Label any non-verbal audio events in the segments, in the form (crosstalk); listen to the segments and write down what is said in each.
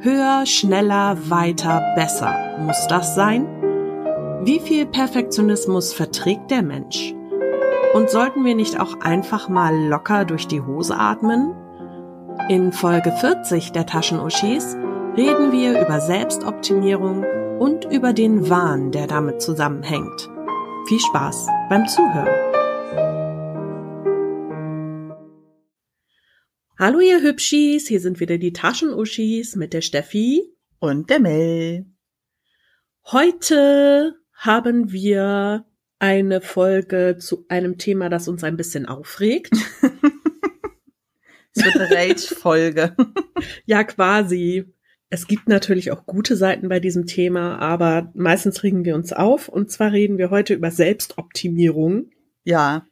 Höher, schneller, weiter, besser. Muss das sein? Wie viel Perfektionismus verträgt der Mensch? Und sollten wir nicht auch einfach mal locker durch die Hose atmen? In Folge 40 der Taschenuschis reden wir über Selbstoptimierung und über den Wahn, der damit zusammenhängt. Viel Spaß beim Zuhören. Hallo ihr Hübschis, hier sind wieder die Taschenuschis mit der Steffi und der Mel. Heute haben wir eine Folge zu einem Thema, das uns ein bisschen aufregt. (laughs) es wird eine Rage-Folge. (laughs) ja, quasi. Es gibt natürlich auch gute Seiten bei diesem Thema, aber meistens regen wir uns auf. Und zwar reden wir heute über Selbstoptimierung. Ja.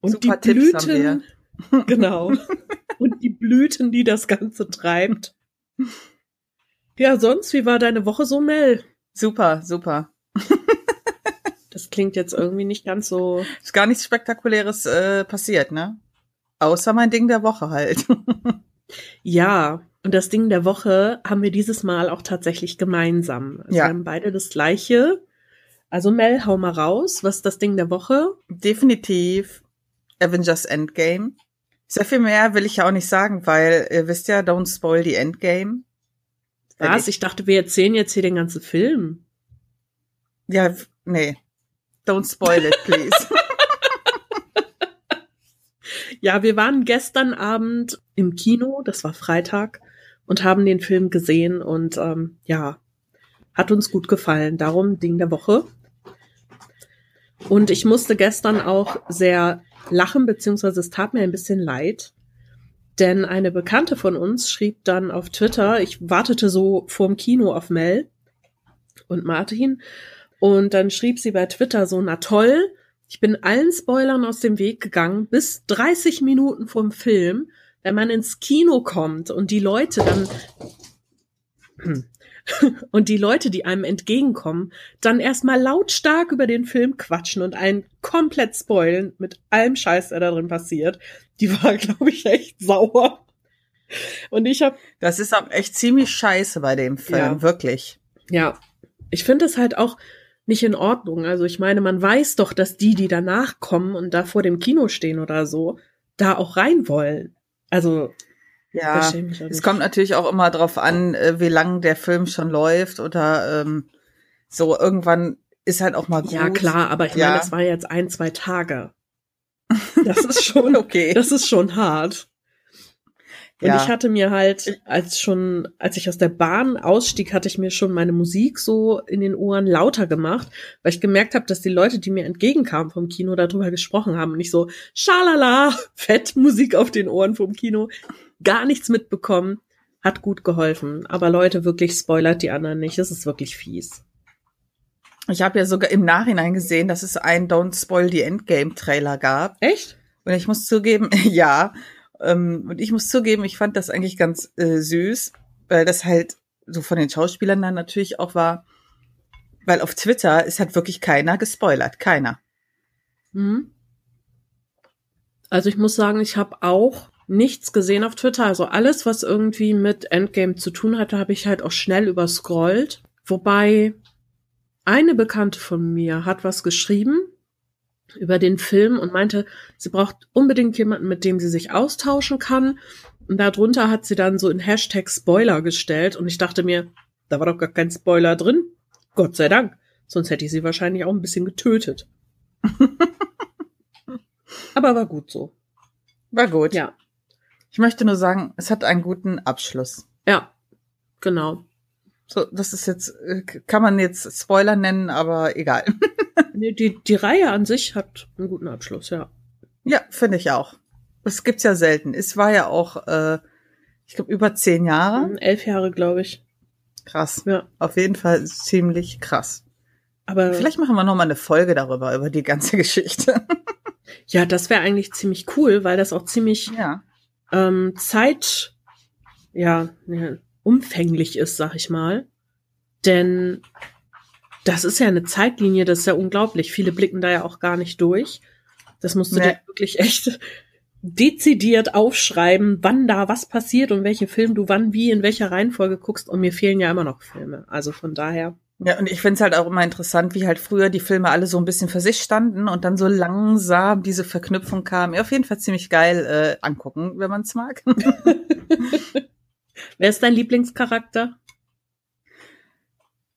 Und Super die Tipps Blüten, (laughs) genau. Und die Blüten, die das Ganze treibt. Ja, sonst, wie war deine Woche so, Mel? Super, super. (laughs) Das klingt jetzt irgendwie nicht ganz so. Ist gar nichts Spektakuläres äh, passiert, ne? Außer mein Ding der Woche halt. (laughs) ja, und das Ding der Woche haben wir dieses Mal auch tatsächlich gemeinsam. Also ja. Wir haben beide das gleiche. Also Mel, hau mal raus. Was ist das Ding der Woche? Definitiv Avengers Endgame. Sehr viel mehr will ich ja auch nicht sagen, weil ihr wisst ja, don't spoil the Endgame. Was? Ich dachte, wir erzählen jetzt hier den ganzen Film. Ja, nee. Don't spoil it, please. (laughs) ja, wir waren gestern Abend im Kino, das war Freitag, und haben den Film gesehen und ähm, ja, hat uns gut gefallen. Darum Ding der Woche. Und ich musste gestern auch sehr lachen, beziehungsweise es tat mir ein bisschen leid. Denn eine Bekannte von uns schrieb dann auf Twitter, ich wartete so vorm Kino auf Mel und Martin und dann schrieb sie bei Twitter so, na toll, ich bin allen Spoilern aus dem Weg gegangen, bis 30 Minuten vom Film, wenn man ins Kino kommt und die Leute dann (laughs) und die Leute, die einem entgegenkommen, dann erstmal lautstark über den Film quatschen und einen komplett spoilen mit allem Scheiß, der da drin passiert. Die war, (laughs) glaube ich, echt sauer. Und ich habe Das ist auch echt ziemlich scheiße bei dem Film, ja. wirklich. Ja. Ich finde es halt auch nicht in Ordnung. Also ich meine, man weiß doch, dass die, die danach kommen und da vor dem Kino stehen oder so, da auch rein wollen. Also ja, es kommt natürlich auch immer drauf an, äh, wie lang der Film schon läuft oder ähm, so irgendwann ist halt auch mal gut. Ja klar, aber ich ja. meine, das war jetzt ein, zwei Tage. Das ist (laughs) schon okay. Das ist schon hart. Und ja. ich hatte mir halt, als schon, als ich aus der Bahn ausstieg, hatte ich mir schon meine Musik so in den Ohren lauter gemacht, weil ich gemerkt habe, dass die Leute, die mir entgegenkamen vom Kino, darüber gesprochen haben und ich so, schalala, (laughs) fett Musik auf den Ohren vom Kino, gar nichts mitbekommen, hat gut geholfen. Aber Leute, wirklich spoilert die anderen nicht, es ist wirklich fies. Ich habe ja sogar im Nachhinein gesehen, dass es einen Don't Spoil the Endgame Trailer gab. Echt? Und ich muss zugeben, (laughs) ja. Ähm, und ich muss zugeben, ich fand das eigentlich ganz äh, süß, weil das halt so von den Schauspielern dann natürlich auch war, weil auf Twitter ist halt wirklich keiner gespoilert, keiner. Mhm. Also ich muss sagen, ich habe auch nichts gesehen auf Twitter. Also alles, was irgendwie mit Endgame zu tun hatte, habe ich halt auch schnell überscrollt. Wobei eine Bekannte von mir hat was geschrieben über den Film und meinte, sie braucht unbedingt jemanden, mit dem sie sich austauschen kann. Und darunter hat sie dann so in Hashtag Spoiler gestellt und ich dachte mir, da war doch gar kein Spoiler drin. Gott sei Dank. Sonst hätte ich sie wahrscheinlich auch ein bisschen getötet. (laughs) Aber war gut so. War gut. Ja. Ich möchte nur sagen, es hat einen guten Abschluss. Ja, genau. So, das ist jetzt, äh, kann man jetzt Spoiler nennen, aber egal. (laughs) nee, die, die Reihe an sich hat einen guten Abschluss, ja. Ja, finde ich auch. Das gibt's ja selten. Es war ja auch, äh, ich glaube, über zehn Jahre. Mhm, elf Jahre, glaube ich. Krass. Ja. Auf jeden Fall ziemlich krass. Aber vielleicht machen wir noch mal eine Folge darüber über die ganze (laughs) Geschichte. ja, das wäre eigentlich ziemlich cool, weil das auch ziemlich ja. Ähm, Zeit, ja, umfänglich ist, sag ich mal. Denn das ist ja eine Zeitlinie, das ist ja unglaublich. Viele blicken da ja auch gar nicht durch. Das musst du nee. dir wirklich echt (laughs) dezidiert aufschreiben, wann da was passiert und welchen Film du wann wie in welcher Reihenfolge guckst. Und mir fehlen ja immer noch Filme. Also von daher. Ja, und ich finde es halt auch immer interessant, wie halt früher die Filme alle so ein bisschen für sich standen und dann so langsam diese Verknüpfung kam. Ja, auf jeden Fall ziemlich geil äh, angucken, wenn man es mag. (laughs) Wer ist dein Lieblingscharakter?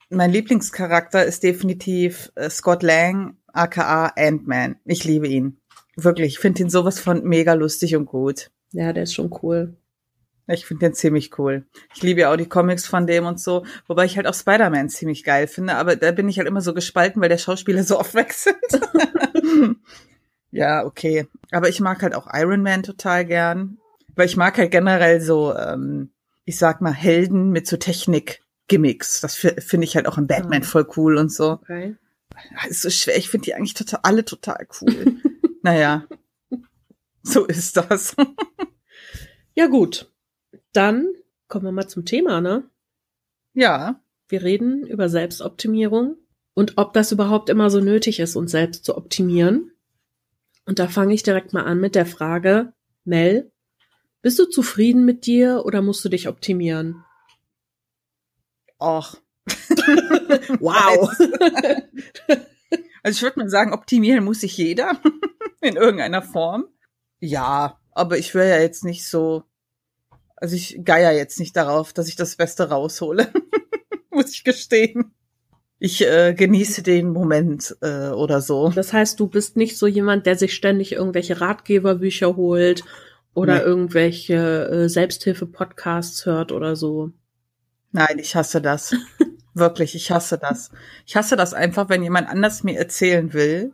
Mein Lieblingscharakter ist definitiv äh, Scott Lang, aka Ant-Man. Ich liebe ihn. Wirklich, ich finde ihn sowas von mega lustig und gut. Ja, der ist schon cool. Ich finde den ziemlich cool. Ich liebe ja auch die Comics von dem und so, wobei ich halt auch Spider-Man ziemlich geil finde, aber da bin ich halt immer so gespalten, weil der Schauspieler so (laughs) oft wechselt. (laughs) ja, okay. Aber ich mag halt auch Iron Man total gern, weil ich mag halt generell so, ähm, ich sag mal, Helden mit so Technik-Gimmicks. Das finde ich halt auch im Batman ah. voll cool und so. Okay. Das ist so schwer. Ich finde die eigentlich total, alle total cool. naja, (laughs) so ist das. ja, gut. Dann kommen wir mal zum Thema, ne? Ja. Wir reden über Selbstoptimierung und ob das überhaupt immer so nötig ist, uns selbst zu optimieren. Und da fange ich direkt mal an mit der Frage, Mel, bist du zufrieden mit dir oder musst du dich optimieren? Och. (laughs) wow. (laughs) also ich würde mal sagen, optimieren muss sich jeder (laughs) in irgendeiner Form. Ja, aber ich wäre ja jetzt nicht so also ich geier jetzt nicht darauf, dass ich das Beste raushole, (laughs) muss ich gestehen. Ich äh, genieße den Moment äh, oder so. Das heißt, du bist nicht so jemand, der sich ständig irgendwelche Ratgeberbücher holt oder nee. irgendwelche äh, Selbsthilfe-Podcasts hört oder so. Nein, ich hasse das. (laughs) Wirklich, ich hasse das. Ich hasse das einfach, wenn jemand anders mir erzählen will,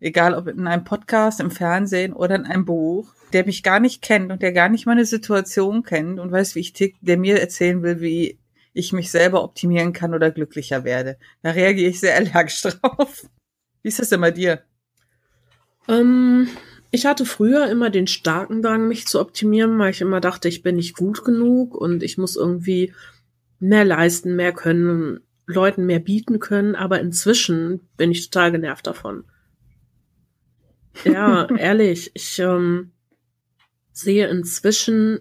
egal ob in einem Podcast, im Fernsehen oder in einem Buch, der mich gar nicht kennt und der gar nicht meine Situation kennt und weiß, wie ich tick, der mir erzählen will, wie ich mich selber optimieren kann oder glücklicher werde. Da reagiere ich sehr (laughs) allergisch drauf. Wie ist das denn bei dir? Ähm, ich hatte früher immer den starken Drang, mich zu optimieren, weil ich immer dachte, ich bin nicht gut genug und ich muss irgendwie mehr leisten, mehr können, Leuten mehr bieten können. Aber inzwischen bin ich total genervt davon. Ja, ehrlich, ich ähm, sehe inzwischen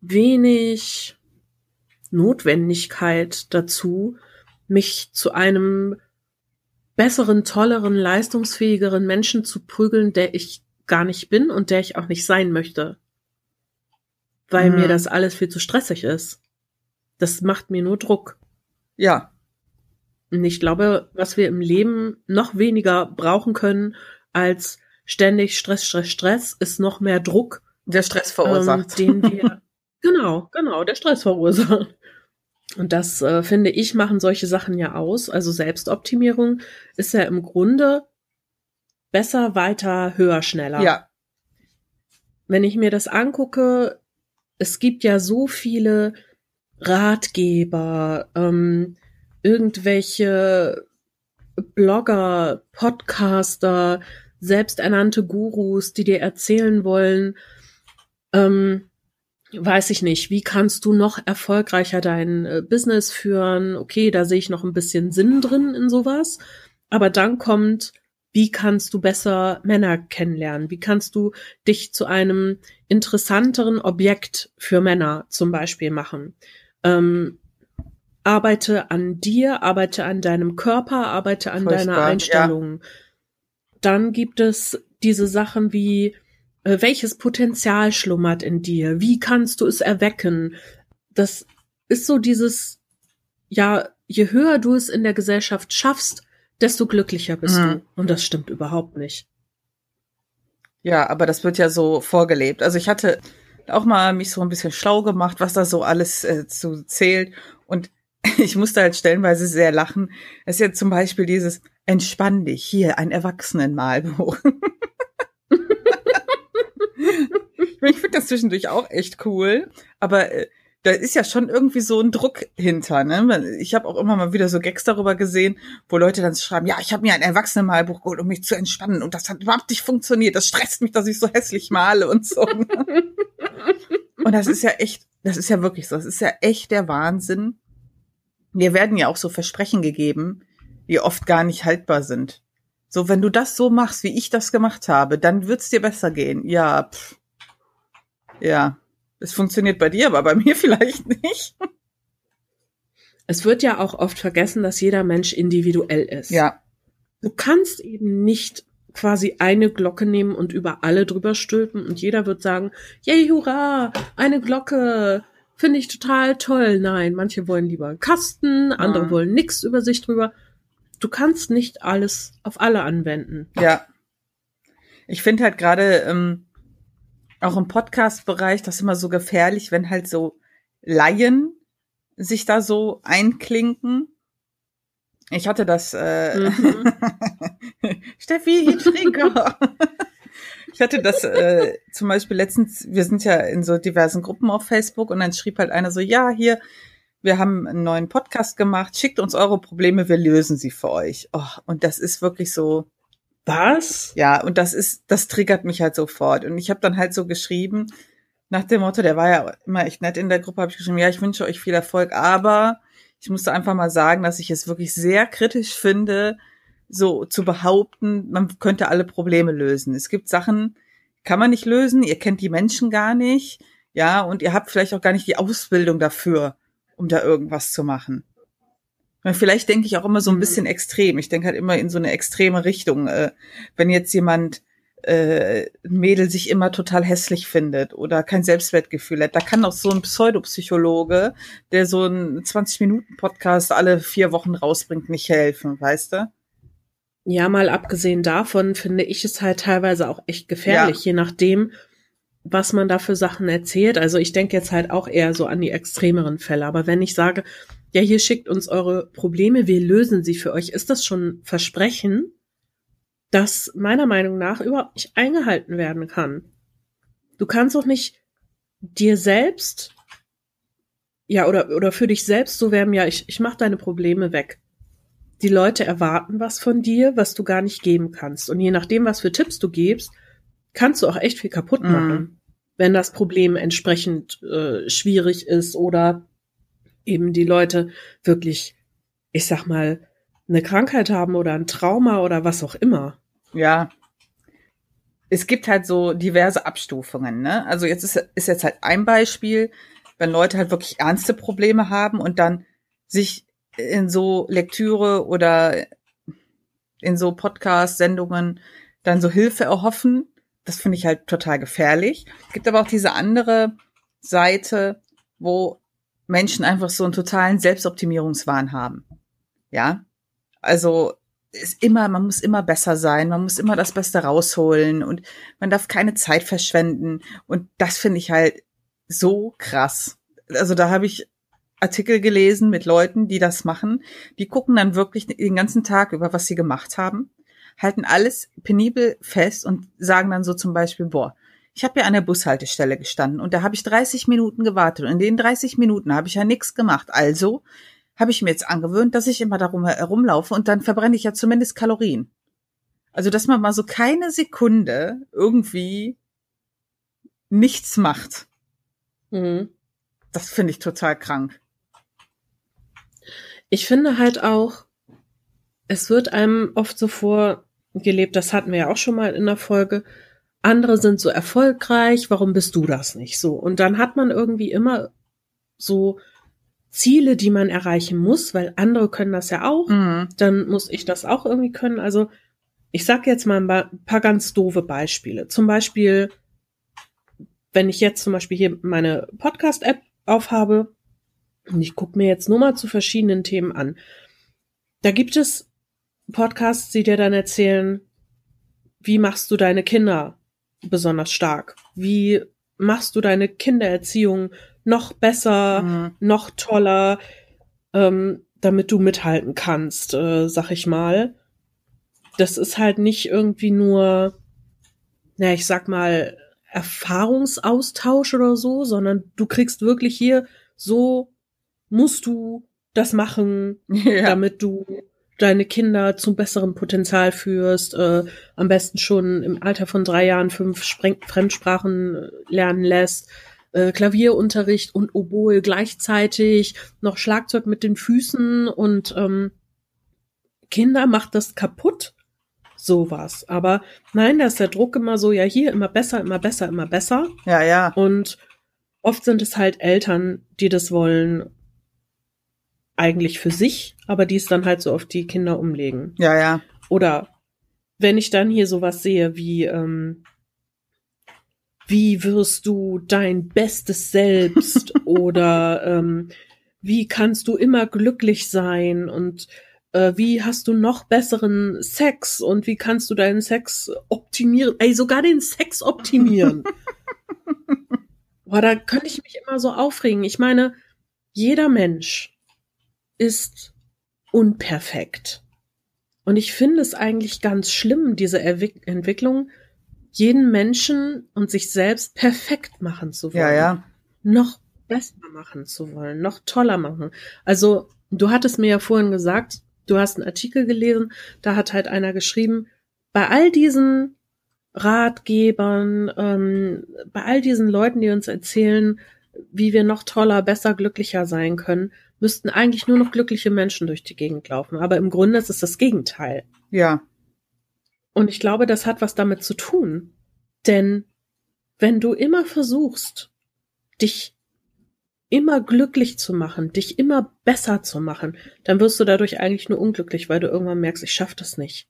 wenig Notwendigkeit dazu, mich zu einem besseren, tolleren, leistungsfähigeren Menschen zu prügeln, der ich gar nicht bin und der ich auch nicht sein möchte. Weil mhm. mir das alles viel zu stressig ist. Das macht mir nur Druck. Ja. Und ich glaube, was wir im Leben noch weniger brauchen können, als ständig Stress, Stress, Stress, ist noch mehr Druck. Der Stress verursacht. Ähm, den wir, (laughs) genau, genau, der Stress verursacht. Und das, äh, finde ich, machen solche Sachen ja aus. Also Selbstoptimierung ist ja im Grunde besser, weiter, höher, schneller. Ja. Wenn ich mir das angucke, es gibt ja so viele Ratgeber, ähm, irgendwelche Blogger, Podcaster, selbsternannte Gurus, die dir erzählen wollen, ähm, weiß ich nicht, wie kannst du noch erfolgreicher dein äh, Business führen? Okay, da sehe ich noch ein bisschen Sinn drin in sowas. Aber dann kommt, wie kannst du besser Männer kennenlernen? Wie kannst du dich zu einem interessanteren Objekt für Männer zum Beispiel machen? Ähm, arbeite an dir, arbeite an deinem Körper, arbeite an Furchtbar, deiner Einstellung. Ja. Dann gibt es diese Sachen wie, äh, welches Potenzial schlummert in dir? Wie kannst du es erwecken? Das ist so dieses, ja, je höher du es in der Gesellschaft schaffst, desto glücklicher bist mhm. du. Und das stimmt überhaupt nicht. Ja, aber das wird ja so vorgelebt. Also ich hatte auch mal mich so ein bisschen schlau gemacht, was da so alles äh, zu zählt. Und (laughs) ich musste halt stellenweise sehr lachen. Es ist ja zum Beispiel dieses Entspann dich, hier ein Erwachsenenmalbuch. (laughs) ich finde das zwischendurch auch echt cool, aber äh, da ist ja schon irgendwie so ein Druck hinter. Ne? Ich habe auch immer mal wieder so Gags darüber gesehen, wo Leute dann schreiben, ja, ich habe mir ein Erwachsenenmalbuch geholt, um mich zu entspannen und das hat überhaupt nicht funktioniert. Das stresst mich, dass ich so hässlich male und so. Ne? (laughs) und das ist ja echt, das ist ja wirklich so, das ist ja echt der Wahnsinn, mir werden ja auch so Versprechen gegeben, die oft gar nicht haltbar sind. So, wenn du das so machst, wie ich das gemacht habe, dann wird's dir besser gehen. Ja, pff. ja. Es funktioniert bei dir, aber bei (laughs) mir vielleicht nicht. Es wird ja auch oft vergessen, dass jeder Mensch individuell ist. Ja. Du kannst eben nicht quasi eine Glocke nehmen und über alle drüber stülpen und jeder wird sagen, yay, hurra, eine Glocke, finde ich total toll. Nein, manche wollen lieber einen Kasten, andere Mhm. wollen nix über sich drüber. Du kannst nicht alles auf alle anwenden. Ja. Ich finde halt gerade ähm, auch im Podcast-Bereich das immer so gefährlich, wenn halt so Laien sich da so einklinken. Ich hatte das, äh, Mhm. (laughs) Steffi, Trigger. (laughs) ich hatte das äh, zum Beispiel letztens, wir sind ja in so diversen Gruppen auf Facebook und dann schrieb halt einer so, ja, hier, wir haben einen neuen Podcast gemacht, schickt uns eure Probleme, wir lösen sie für euch. Oh, und das ist wirklich so, Was? ja, und das ist, das triggert mich halt sofort. Und ich habe dann halt so geschrieben, nach dem Motto, der war ja immer echt nett in der Gruppe, habe ich geschrieben, ja, ich wünsche euch viel Erfolg, aber ich musste einfach mal sagen, dass ich es wirklich sehr kritisch finde, so zu behaupten, man könnte alle Probleme lösen. Es gibt Sachen, kann man nicht lösen, ihr kennt die Menschen gar nicht, ja, und ihr habt vielleicht auch gar nicht die Ausbildung dafür, um da irgendwas zu machen. Vielleicht denke ich auch immer so ein Mhm. bisschen extrem. Ich denke halt immer in so eine extreme Richtung. Äh, wenn jetzt jemand äh, ein Mädel sich immer total hässlich findet oder kein Selbstwertgefühl hat, da kann auch so ein Pseudopsychologe, der so einen 20-Minuten-Podcast alle vier Wochen rausbringt, nicht helfen, weißt du? Ja, mal abgesehen davon finde ich es halt teilweise auch echt gefährlich, je nachdem, was man da für Sachen erzählt. Also ich denke jetzt halt auch eher so an die extremeren Fälle. Aber wenn ich sage, ja, hier schickt uns eure Probleme, wir lösen sie für euch, ist das schon ein Versprechen, das meiner Meinung nach überhaupt nicht eingehalten werden kann. Du kannst auch nicht dir selbst, ja, oder, oder für dich selbst so werden, ja, ich, ich mach deine Probleme weg die Leute erwarten was von dir, was du gar nicht geben kannst. Und je nachdem, was für Tipps du gibst, kannst du auch echt viel kaputt Mhm. machen, wenn das Problem entsprechend äh, schwierig ist oder eben die Leute wirklich, ich sag mal, eine Krankheit haben oder ein Trauma oder was auch immer. Ja. Es gibt halt so diverse Abstufungen, ne? Also jetzt ist, ist jetzt halt ein Beispiel, wenn Leute halt wirklich ernste Probleme haben und dann sich in so Lektüre oder in so Podcast-Sendungen dann so Hilfe erhoffen. Das finde ich halt total gefährlich. Es gibt aber auch diese andere Seite, wo Menschen einfach so einen totalen Selbstoptimierungswahn haben. Ja. Also ist immer, man muss immer besser sein, man muss immer das Beste rausholen und man darf keine Zeit verschwenden. Und das finde ich halt so krass. Also da habe ich Artikel gelesen mit Leuten, die das machen. Die gucken dann wirklich den ganzen Tag über, was sie gemacht haben, halten alles penibel fest und sagen dann so zum Beispiel, boah, ich habe ja an der Bushaltestelle gestanden und da habe ich 30 Minuten gewartet und in den 30 Minuten habe ich ja nichts gemacht. Also habe ich mir jetzt angewöhnt, dass ich immer darum herumlaufe und dann verbrenne ich ja zumindest Kalorien. Also, dass man mal so keine Sekunde irgendwie nichts macht, Mhm. das finde ich total krank. Ich finde halt auch, es wird einem oft so vorgelebt, das hatten wir ja auch schon mal in der Folge, andere sind so erfolgreich, warum bist du das nicht so? Und dann hat man irgendwie immer so Ziele, die man erreichen muss, weil andere können das ja auch, Mhm. dann muss ich das auch irgendwie können. Also ich sag jetzt mal ein paar ganz doofe Beispiele. Zum Beispiel, wenn ich jetzt zum Beispiel hier meine Podcast-App aufhabe und ich gucke mir jetzt nur mal zu verschiedenen Themen an. Da gibt es Podcasts, die dir dann erzählen, wie machst du deine Kinder besonders stark? Wie machst du deine Kindererziehung noch besser, Mhm. noch toller, ähm, damit du mithalten kannst, äh, sag ich mal. Das ist halt nicht irgendwie nur, na, ich sag mal, Erfahrungsaustausch oder so, sondern du kriegst wirklich hier, so musst du das machen, (laughs) Ja. damit du deine Kinder zum besseren Potenzial führst, äh, am besten schon im Alter von drei Jahren fünf Spreng Fremdsprachen äh, lernen lässt, äh, Klavierunterricht und Oboe gleichzeitig, noch Schlagzeug mit den Füßen und ähm, Kinder macht das kaputt, sowas. Aber nein, da ist der Druck immer so, ja, hier immer besser, immer besser, immer besser. Ja, ja. Und oft sind es halt Eltern, die das wollen, eigentlich für sich, aber die es dann halt so auf die Kinder umlegen. Ja, ja. Oder wenn ich dann hier sowas sehe wie, ähm, wie wirst du dein bestes Selbst (laughs) oder ähm, wie kannst du immer glücklich sein und äh, wie hast du noch besseren Sex und wie kannst du deinen Sex optimieren? Ey, sogar den Sex optimieren. (laughs) Boah, da könnte ich mich immer so aufregen. Ich meine, jeder Mensch ist unperfekt. Und ich finde es eigentlich ganz schlimm, diese Erwick Entwicklung, jeden Menschen und sich selbst perfekt machen zu wollen. Ja, ja. Noch besser machen zu wollen, noch toller machen. Also, du hattest mir ja vorhin gesagt, du hast einen Artikel gelesen, da hat halt einer geschrieben, bei all diesen Ratgebern, ähm, bei all diesen Leuten, die uns erzählen, wie wir noch toller, besser, glücklicher sein können, müssten eigentlich nur noch glückliche Menschen durch die Gegend laufen. Aber im Grunde ist es das Gegenteil. Ja. Und ich glaube, das hat was damit zu tun. Denn wenn du immer versuchst, dich immer glücklich zu machen, dich immer besser zu machen, dann wirst du dadurch eigentlich nur unglücklich, weil du irgendwann merkst, ich schaff das nicht.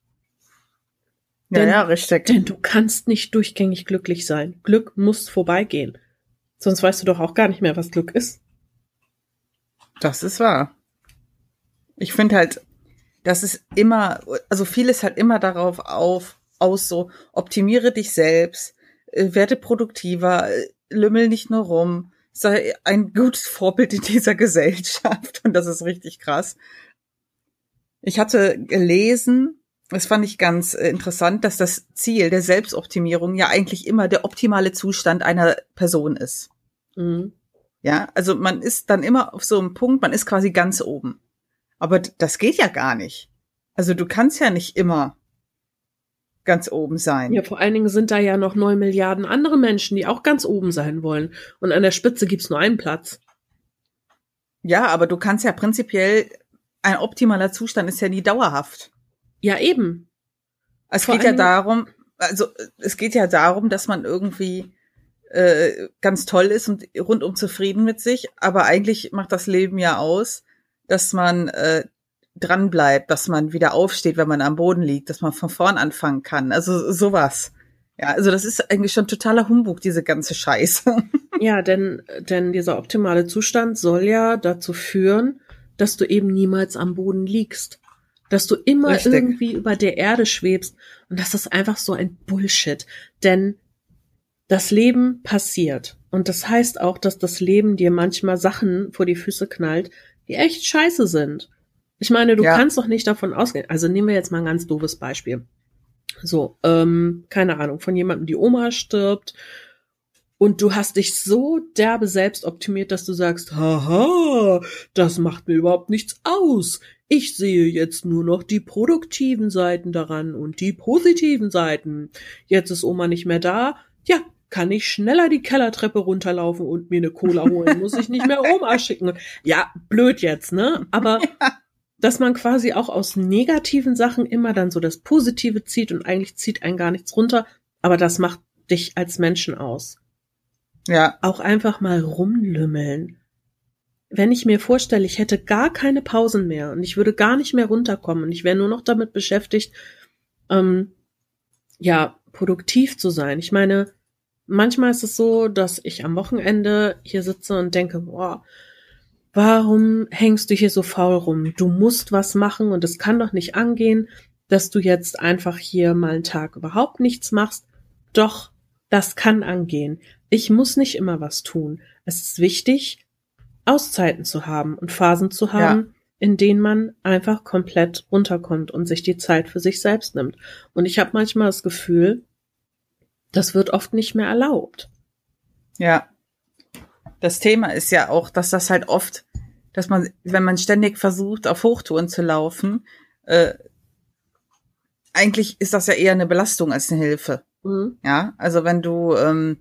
Ja, Denn- ja, richtig. Denn du kannst nicht durchgängig glücklich sein. Glück muss vorbeigehen. Sonst weißt du doch auch gar nicht mehr, was Glück ist. Das ist wahr. Ich finde halt, das ist immer, also vieles halt immer darauf auf, aus so, optimiere dich selbst, äh, werde produktiver, äh, lümmel nicht nur rum, sei ein gutes Vorbild in dieser (laughs) Gesellschaft. Und das ist richtig krass. Ich hatte gelesen, das fand ich ganz äh, interessant, dass das Ziel der Selbstoptimierung ja eigentlich immer der optimale Zustand einer Person ist. Mhm. Ja, also man ist dann immer auf so einem Punkt, man ist quasi ganz oben. Aber das geht ja gar nicht. Also du kannst ja nicht immer ganz oben sein. Ja, vor allen Dingen sind da ja noch neun Milliarden andere Menschen, die auch ganz oben sein wollen. Und an der Spitze gibt's nur einen Platz. Ja, aber du kannst ja prinzipiell, ein optimaler Zustand ist ja nie dauerhaft. Ja, eben. Es Vor geht ja darum, also es geht ja darum, dass man irgendwie äh, ganz toll ist und rundum zufrieden mit sich, aber eigentlich macht das Leben ja aus, dass man äh, dran bleibt, dass man wieder aufsteht, wenn man am Boden liegt, dass man von vorn anfangen kann. Also sowas. Ja, also das ist eigentlich schon totaler Humbug, diese ganze Scheiße. (laughs) Ja, denn, denn dieser optimale Zustand soll ja dazu führen, dass du eben niemals am Boden liegst. Dass du immer Richtig. irgendwie über der Erde schwebst. Und das ist einfach so ein Bullshit. Denn das Leben passiert. Und das heißt auch, dass das Leben dir manchmal Sachen vor die Füße knallt, die echt scheiße sind. Ich meine, du Ja. kannst doch nicht davon ausgehen. Also nehmen wir jetzt mal ein ganz doofes Beispiel. So, ähm, keine Ahnung, von jemandem die Oma stirbt und du hast dich so derbe selbst optimiert, dass du sagst, haha, das macht mir überhaupt nichts aus. Ich sehe jetzt nur noch die produktiven Seiten daran und die positiven Seiten. Jetzt ist Oma nicht mehr da. Ja, kann ich schneller die Kellertreppe runterlaufen und mir eine Cola holen. Muss ich nicht mehr Oma schicken. Ja, blöd jetzt, ne? Aber (laughs) dass man quasi auch aus negativen Sachen immer dann so das Positive zieht und eigentlich zieht einen gar nichts runter. Aber das macht dich als Menschen aus ja, auch einfach mal rumlümmeln. Wenn ich mir vorstelle, ich hätte gar keine Pausen mehr und ich würde gar nicht mehr runterkommen und ich wäre nur noch damit beschäftigt, ähm, ja, produktiv zu sein. Ich meine, manchmal ist es so, dass ich am Wochenende hier sitze und denke, boah, warum hängst du hier so faul rum? Du musst was machen und es kann doch nicht angehen, dass du jetzt einfach hier mal einen Tag überhaupt nichts machst. Doch, das kann angehen. Ich muss nicht immer was tun. Es ist wichtig, Auszeiten zu haben und Phasen zu haben, in denen man einfach komplett runterkommt und sich die Zeit für sich selbst nimmt. Und ich habe manchmal das Gefühl, das wird oft nicht mehr erlaubt. ja. Das Thema ist ja auch, dass das halt oft, dass man, wenn man ständig versucht, auf Hochtouren zu laufen, äh, eigentlich ist das ja eher eine Belastung als eine Hilfe. Mhm. Ja, also wenn du, ähm,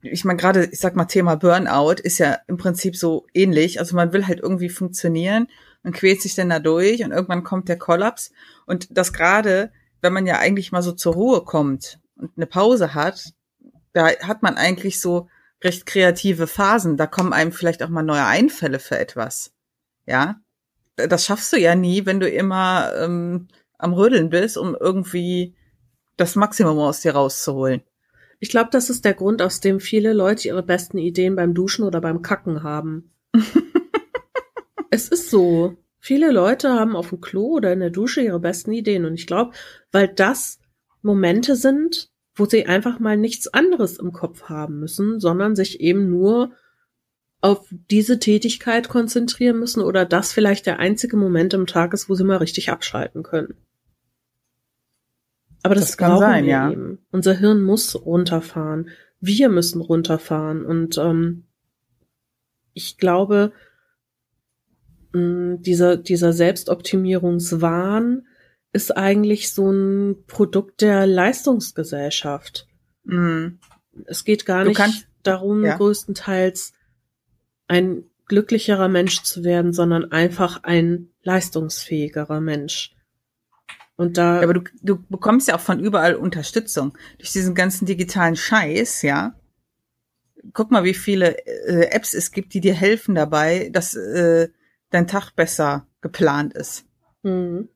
ich meine gerade, ich sag mal Thema Burnout ist ja im Prinzip so ähnlich. Also man will halt irgendwie funktionieren und quält sich dann da durch und irgendwann kommt der Kollaps und das gerade, wenn man ja eigentlich mal so zur Ruhe kommt und eine Pause hat, da hat man eigentlich so recht kreative Phasen. Da kommen einem vielleicht auch mal neue Einfälle für etwas. Ja, das schaffst du ja nie, wenn du immer ähm, am Rödeln bist, um irgendwie das Maximum aus dir rauszuholen. Ich glaube, das ist der Grund, aus dem viele Leute ihre besten Ideen beim Duschen oder beim Kacken haben. (laughs) es ist so. Viele Leute haben auf dem Klo oder in der Dusche ihre besten Ideen. Und ich glaube, weil das Momente sind, wo sie einfach mal nichts anderes im Kopf haben müssen, sondern sich eben nur auf diese Tätigkeit konzentrieren müssen oder das vielleicht der einzige Moment im Tag ist, wo sie mal richtig abschalten können. Aber das, das kann sein, ja. Eben. Unser Hirn muss runterfahren. Wir müssen runterfahren. Und ähm, ich glaube, mh, dieser, dieser Selbstoptimierungswahn ist eigentlich so ein Produkt der Leistungsgesellschaft. Mhm. Es geht gar nicht kannst, darum, ja. größtenteils ein glücklicherer Mensch zu werden, sondern einfach ein leistungsfähigerer Mensch. Und da. Ja, aber du, du bekommst ja auch von überall Unterstützung. Durch diesen ganzen digitalen Scheiß, ja. Guck mal, wie viele äh, Apps es gibt, die dir helfen dabei, dass äh, dein Tag besser geplant ist. Mhm.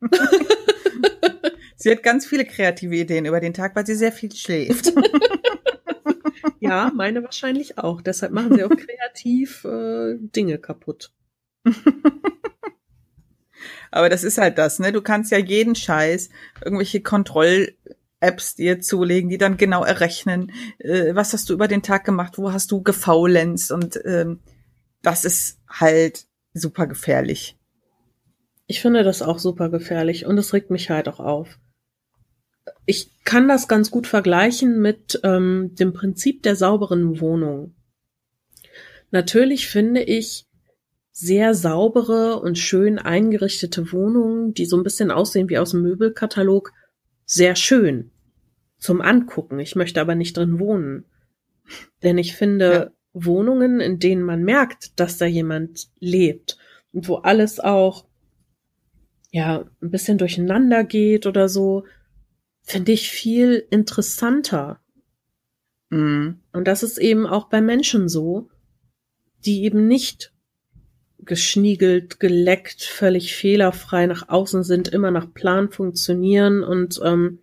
(laughs) sie hat ganz viele kreative Ideen über den Tag, weil sie sehr viel schläft. (laughs) ja, meine wahrscheinlich auch. Deshalb machen sie auch kreativ äh, Dinge kaputt. (laughs) Aber das ist halt das, ne? Du kannst ja jeden Scheiß, irgendwelche Kontroll-Apps dir zulegen, die dann genau errechnen, äh, was hast du über den Tag gemacht, wo hast du gefaulenzt und ähm, das ist halt super gefährlich. Ich finde das auch super gefährlich und es regt mich halt auch auf. Ich kann das ganz gut vergleichen mit ähm, dem Prinzip der sauberen Wohnung. Natürlich finde ich, sehr saubere und schön eingerichtete Wohnungen, die so ein bisschen aussehen wie aus dem Möbelkatalog, sehr schön zum Angucken. Ich möchte aber nicht drin wohnen. Denn ich finde ja. Wohnungen, in denen man merkt, dass da jemand lebt und wo alles auch ja ein bisschen durcheinander geht oder so, finde ich viel interessanter. Mhm. Und das ist eben auch bei Menschen so, die eben nicht geschniegelt, geleckt, völlig fehlerfrei nach außen sind, immer nach Plan funktionieren und ähm,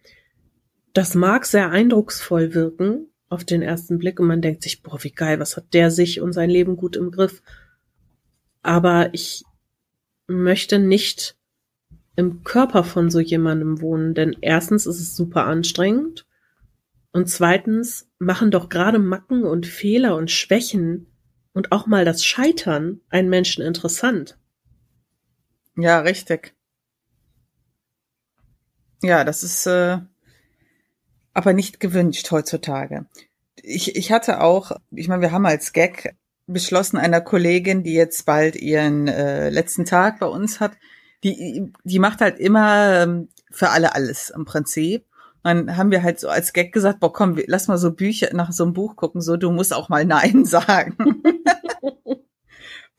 das mag sehr eindrucksvoll wirken auf den ersten Blick und man denkt sich, boah, wie geil, was hat der sich und sein Leben gut im Griff. Aber ich möchte nicht im Körper von so jemandem wohnen, denn erstens ist es super anstrengend und zweitens machen doch gerade Macken und Fehler und Schwächen und auch mal das Scheitern einen Menschen interessant. Ja, richtig. Ja, das ist äh, aber nicht gewünscht heutzutage. Ich, ich hatte auch, ich meine, wir haben als Gag beschlossen einer Kollegin, die jetzt bald ihren äh, letzten Tag bei uns hat, die, die macht halt immer ähm, für alle alles im Prinzip dann haben wir halt so als Gag gesagt, boah, komm, lass mal so Bücher nach so einem Buch gucken, so du musst auch mal Nein (laughs) sagen.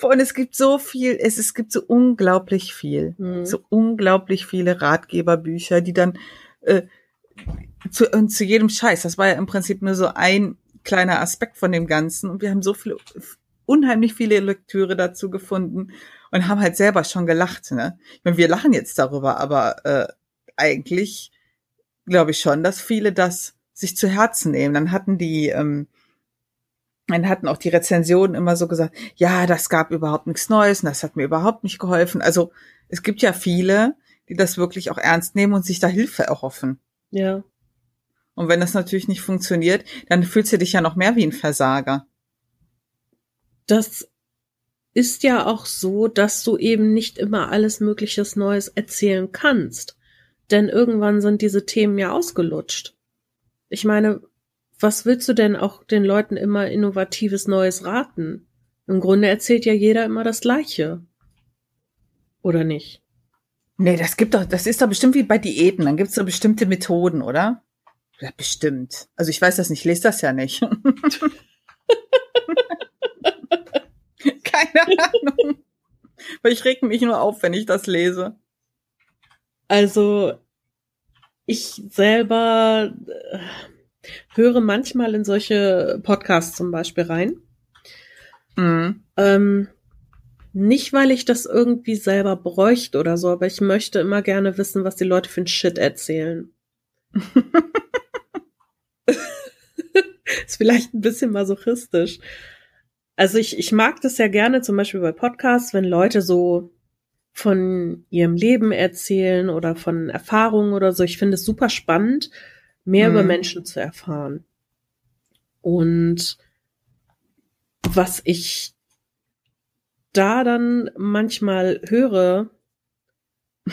Und es gibt so viel, es, es gibt so unglaublich viel, mhm. so unglaublich viele Ratgeberbücher, die dann äh, zu, zu jedem Scheiß, das war ja im Prinzip nur so ein kleiner Aspekt von dem Ganzen und wir haben so viele, unheimlich viele Lektüre dazu gefunden und haben halt selber schon gelacht. Ne? Ich meine, wir lachen jetzt darüber, aber äh, eigentlich glaube ich schon, dass viele das sich zu Herzen nehmen. Dann hatten die, ähm, dann hatten auch die Rezensionen immer so gesagt, ja, das gab überhaupt nichts Neues und das hat mir überhaupt nicht geholfen. Also es gibt ja viele, die das wirklich auch ernst nehmen und sich da Hilfe erhoffen. Ja. Und wenn das natürlich nicht funktioniert, dann fühlst du dich ja noch mehr wie ein Versager. Das ist ja auch so, dass du eben nicht immer alles Mögliches Neues erzählen kannst. Denn irgendwann sind diese Themen ja ausgelutscht. Ich meine, was willst du denn auch den Leuten immer innovatives Neues raten? Im Grunde erzählt ja jeder immer das Gleiche. Oder nicht? Nee, das gibt doch, das ist doch bestimmt wie bei Diäten. Dann gibt es doch bestimmte Methoden, oder? Ja, bestimmt. Also ich weiß das nicht, ich lese das ja nicht. (laughs) Keine Ahnung. Weil ich reg mich nur auf, wenn ich das lese. Also ich selber äh, höre manchmal in solche Podcasts zum Beispiel rein. Mhm. Ähm, nicht, weil ich das irgendwie selber bräuchte oder so, aber ich möchte immer gerne wissen, was die Leute für ein Shit erzählen. (laughs) (laughs) Ist vielleicht ein bisschen masochistisch. Also ich, ich mag das ja gerne, zum Beispiel bei Podcasts, wenn Leute so von ihrem Leben erzählen oder von Erfahrungen oder so. Ich finde es super spannend, mehr mhm. über Menschen zu erfahren. Und was ich da dann manchmal höre,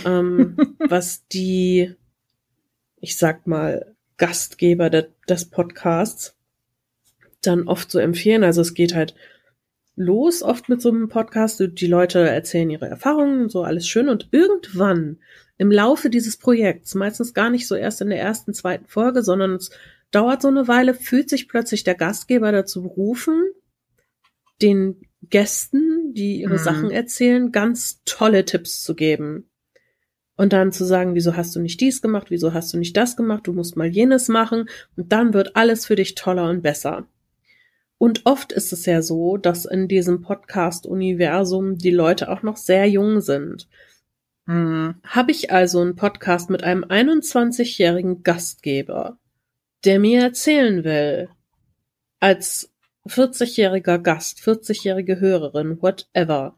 ähm, (laughs) was die, ich sag mal, Gastgeber de, des Podcasts dann oft so empfehlen. Also es geht halt los, oft mit so einem Podcast. Die Leute erzählen ihre Erfahrungen, so alles schön. Und irgendwann im Laufe dieses Projekts, meistens gar nicht so erst in der ersten, zweiten Folge, sondern es dauert so eine Weile, fühlt sich plötzlich der Gastgeber dazu berufen, den Gästen, die ihre mhm. Sachen erzählen, ganz tolle Tipps zu geben. Und dann zu sagen, wieso hast du nicht dies gemacht, wieso hast du nicht das gemacht, du musst mal jenes machen und dann wird alles für dich toller und besser. Und oft ist es ja so, dass in diesem Podcast-Universum die Leute auch noch sehr jung sind. Mhm. Habe ich also einen Podcast mit einem 21-jährigen Gastgeber, der mir erzählen will, als 40-jähriger Gast, 40-jährige Hörerin, whatever,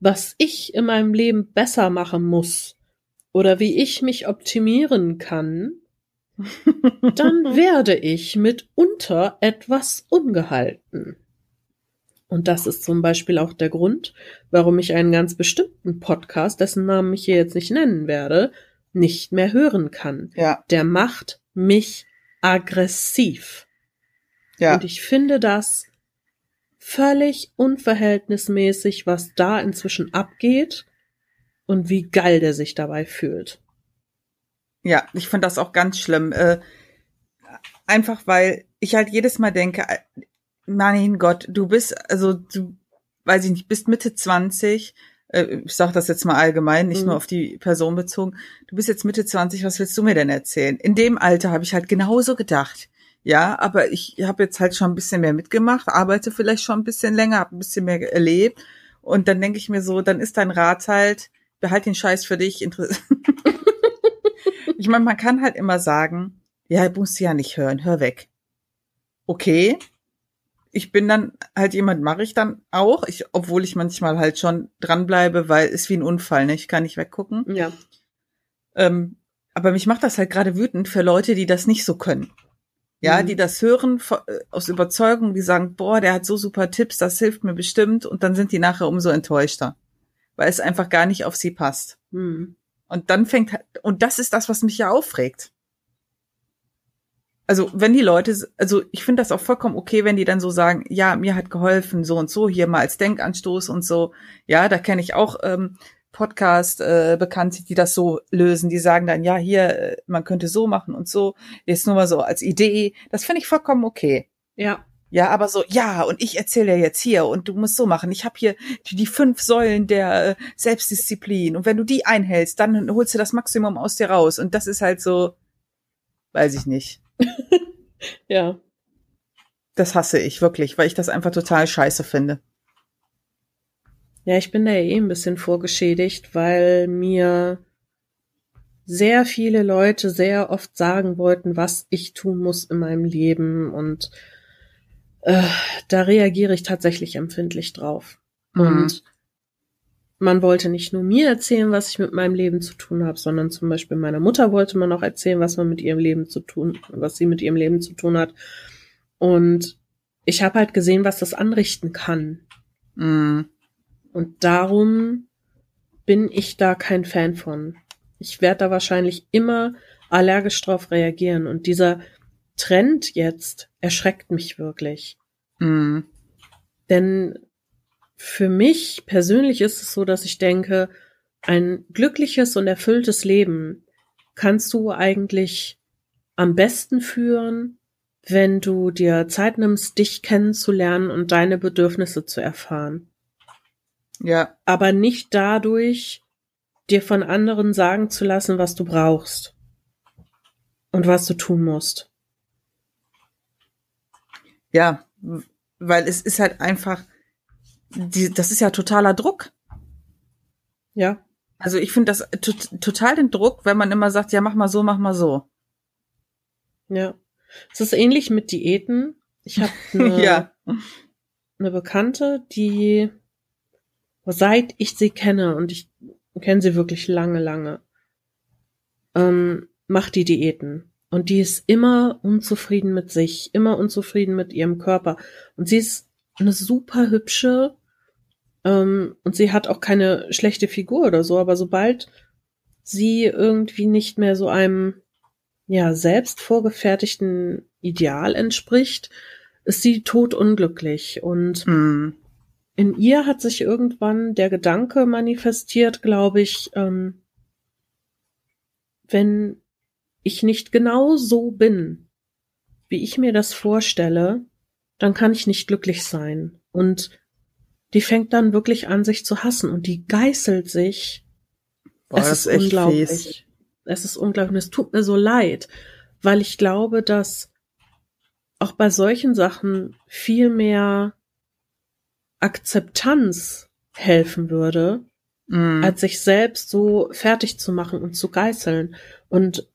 was ich in meinem Leben besser machen muss oder wie ich mich optimieren kann, dann werde ich mitunter etwas ungehalten. Und das ist zum Beispiel auch der Grund, warum ich einen ganz bestimmten Podcast, dessen Namen ich hier jetzt nicht nennen werde, nicht mehr hören kann. Ja. Der macht mich aggressiv. Ja. Und ich finde das völlig unverhältnismäßig, was da inzwischen abgeht und wie geil der sich dabei fühlt. Ja, ich finde das auch ganz schlimm. Äh, einfach weil ich halt jedes Mal denke, äh, mein Gott, du bist, also du, weiß ich nicht, bist Mitte 20, äh, ich sage das jetzt mal allgemein, nicht mhm. nur auf die Person bezogen, du bist jetzt Mitte 20, was willst du mir denn erzählen? In dem Alter habe ich halt genauso gedacht. Ja, aber ich habe jetzt halt schon ein bisschen mehr mitgemacht, arbeite vielleicht schon ein bisschen länger, habe ein bisschen mehr erlebt. Und dann denke ich mir so, dann ist dein Rat halt, behalt den Scheiß für dich. (laughs) ich meine, man kann halt immer sagen, ja, musst du ja nicht hören, hör weg. Okay. Ich bin dann halt jemand, mache ich dann auch, ich, obwohl ich manchmal halt schon dranbleibe, weil es wie ein Unfall, ne? Ich kann nicht weggucken. Ja. Ähm, aber mich macht das halt gerade wütend für Leute, die das nicht so können. Ja, mhm. die das hören äh, aus Überzeugung, die sagen, boah, der hat so super Tipps, das hilft mir bestimmt, und dann sind die nachher umso enttäuschter, weil es einfach gar nicht auf sie passt. Mhm. Und dann fängt, und das ist das, was mich ja aufregt. Also, wenn die Leute, also ich finde das auch vollkommen okay, wenn die dann so sagen, ja, mir hat geholfen, so und so, hier mal als Denkanstoß und so. Ja, da kenne ich auch ähm, Podcast äh, die das so lösen. Die sagen dann, ja, hier, äh, man könnte so machen und so. Jetzt nur mal so als Idee. Das finde ich vollkommen okay. Ja. Ja, aber so, ja, und ich erzähle ja jetzt hier und du musst so machen. Ich habe hier die, die, fünf Säulen der äh, Selbstdisziplin. Und wenn du die einhältst, dann holst du das Maximum aus dir raus. Und das ist halt so, weiß ich nicht. (laughs) ja. Das hasse ich wirklich, weil ich das einfach total scheiße finde. Ja, ich bin da ja eh ein bisschen vorgeschädigt, weil mir sehr viele Leute sehr oft sagen wollten, was ich tun muss in meinem Leben und äh, da reagiere ich tatsächlich empfindlich drauf. Mhm. Und man wollte nicht nur mir erzählen, was ich mit meinem Leben zu tun habe, sondern zum Beispiel meiner Mutter wollte man auch erzählen, was man mit ihrem Leben zu tun, was sie mit ihrem Leben zu tun hat. Und ich habe halt gesehen, was das anrichten kann. Mhm. Und darum bin ich da kein Fan von. Ich werde da wahrscheinlich immer allergisch drauf reagieren. Und dieser Trend jetzt erschreckt mich wirklich. Mm. Denn für mich persönlich ist es so, dass ich denke, ein glückliches und erfülltes Leben kannst du eigentlich am besten führen, wenn du dir Zeit nimmst, dich kennenzulernen und deine Bedürfnisse zu erfahren. Ja. Aber nicht dadurch, dir von anderen sagen zu lassen, was du brauchst und was du tun musst. Ja, weil es ist halt einfach, die, das ist ja totaler Druck. Ja. Also ich finde das total den Druck, wenn man immer sagt, ja, mach mal so, mach mal so. Ja. Es ist ähnlich mit Diäten. Ich habe eine, (laughs) ja. eine Bekannte, die seit ich sie kenne und ich kenne sie wirklich lange, lange, ähm, macht die Diäten. Und die ist immer unzufrieden mit sich, immer unzufrieden mit ihrem Körper. Und sie ist eine super hübsche, ähm, und sie hat auch keine schlechte Figur oder so, aber sobald sie irgendwie nicht mehr so einem, ja, selbst vorgefertigten Ideal entspricht, ist sie totunglücklich. Und mm. in ihr hat sich irgendwann der Gedanke manifestiert, glaube ich, ähm, wenn ich nicht genau so bin, wie ich mir das vorstelle, dann kann ich nicht glücklich sein. Und die fängt dann wirklich an, sich zu hassen und die geißelt sich. Boah, es ist, ist, unglaublich. Fies. Es ist unglaublich. Es tut mir so leid, weil ich glaube, dass auch bei solchen Sachen viel mehr Akzeptanz helfen würde, mm. als sich selbst so fertig zu machen und zu geißeln. Und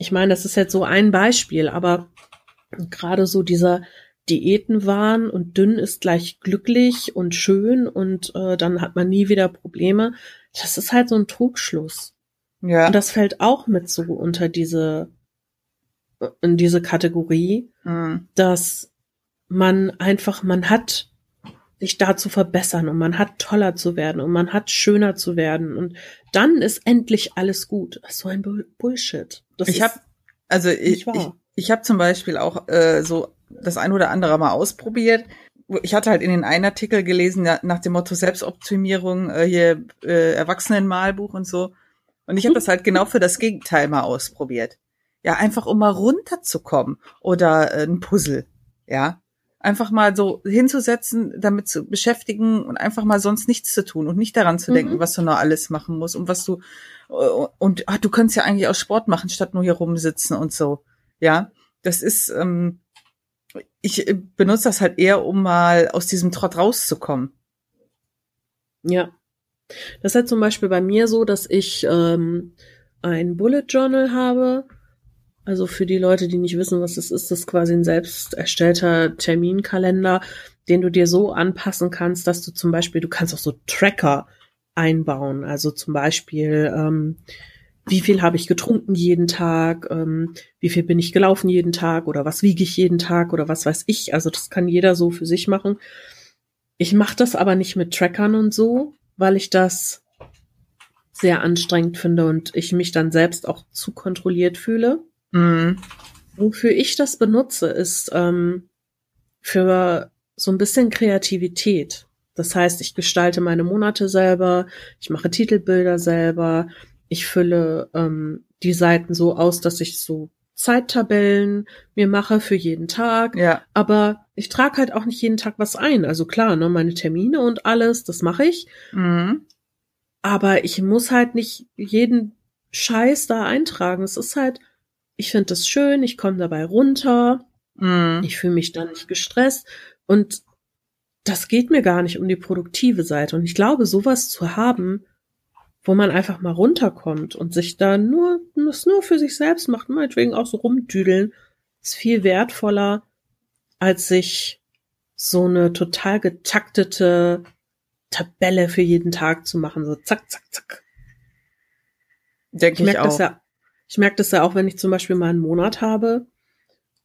ich meine, das ist jetzt so ein Beispiel, aber gerade so dieser Diäten waren und dünn ist gleich glücklich und schön und äh, dann hat man nie wieder Probleme. Das ist halt so ein Trugschluss. Ja. Und das fällt auch mit so unter diese in diese Kategorie, mhm. dass man einfach, man hat sich da zu verbessern und man hat toller zu werden und man hat schöner zu werden und dann ist endlich alles gut. So ein Bullshit. Das ich habe also ich, ich, ich habe zum Beispiel auch äh, so das ein oder andere mal ausprobiert. Ich hatte halt in den einen Artikel gelesen, nach dem Motto Selbstoptimierung, äh, hier äh, Erwachsenenmalbuch und so. Und ich habe das halt genau für das Gegenteil mal ausprobiert. Ja, einfach um mal runterzukommen oder äh, ein Puzzle. Ja, einfach mal so hinzusetzen, damit zu beschäftigen und einfach mal sonst nichts zu tun und nicht daran zu denken, mhm. was du noch alles machen musst und was du äh, und ach, du könntest ja eigentlich auch Sport machen, statt nur hier rumsitzen und so. Ja, das ist ähm, ich äh, benutze das halt eher, um mal aus diesem Trott rauszukommen. Ja. Das ist halt zum Beispiel bei mir so, dass ich ähm, ein Bullet Journal habe. Also für die Leute, die nicht wissen, was das ist, das ist quasi ein selbst erstellter Terminkalender, den du dir so anpassen kannst, dass du zum Beispiel, du kannst auch so Tracker einbauen. Also zum Beispiel, ähm, wie viel habe ich getrunken jeden Tag, ähm, wie viel bin ich gelaufen jeden Tag oder was wiege ich jeden Tag oder was weiß ich. Also das kann jeder so für sich machen. Ich mache das aber nicht mit Trackern und so, weil ich das sehr anstrengend finde und ich mich dann selbst auch zu kontrolliert fühle. Mhm. Wofür ich das benutze, ist ähm, für so ein bisschen Kreativität. Das heißt, ich gestalte meine Monate selber, ich mache Titelbilder selber, ich fülle ähm, die Seiten so aus, dass ich so Zeittabellen mir mache für jeden Tag. Ja. Aber ich trage halt auch nicht jeden Tag was ein. Also klar, ne, meine Termine und alles, das mache ich. Mhm. Aber ich muss halt nicht jeden Scheiß da eintragen. Es ist halt, ich finde das schön, ich komme dabei runter, mhm. ich fühle mich da nicht gestresst und das geht mir gar nicht um die produktive Seite. Und ich glaube, sowas zu haben, wo man einfach mal runterkommt und sich da nur, das nur für sich selbst macht, meinetwegen auch so rumdüdeln, ist viel wertvoller, als sich so eine total getaktete Tabelle für jeden Tag zu machen, so zack, zack, zack. Denke ich, ich auch. Das ja, ich merke das ja auch, wenn ich zum Beispiel mal einen Monat habe,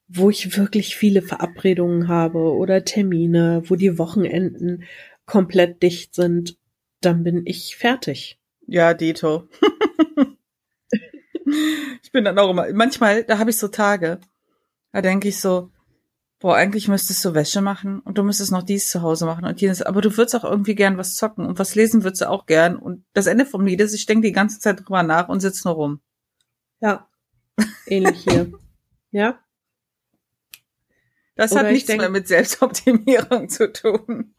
wo ich wirklich viele Verabredungen habe oder Termine, wo die Wochenenden komplett dicht sind, dann bin ich fertig. Ja, Dito. (laughs) ich bin dann auch immer, manchmal, da habe ich so Tage, da denke ich so, boah, eigentlich müsstest du Wäsche machen und du müsstest noch dies zu Hause machen und jenes, aber du würdest auch irgendwie gern was zocken und was lesen würdest du auch gern und das Ende vom Lied ist, ich denke die ganze Zeit drüber nach und sitze nur rum. Ja, ähnlich hier. (laughs) ja. Das Oder hat nichts denk, mehr mit Selbstoptimierung zu tun.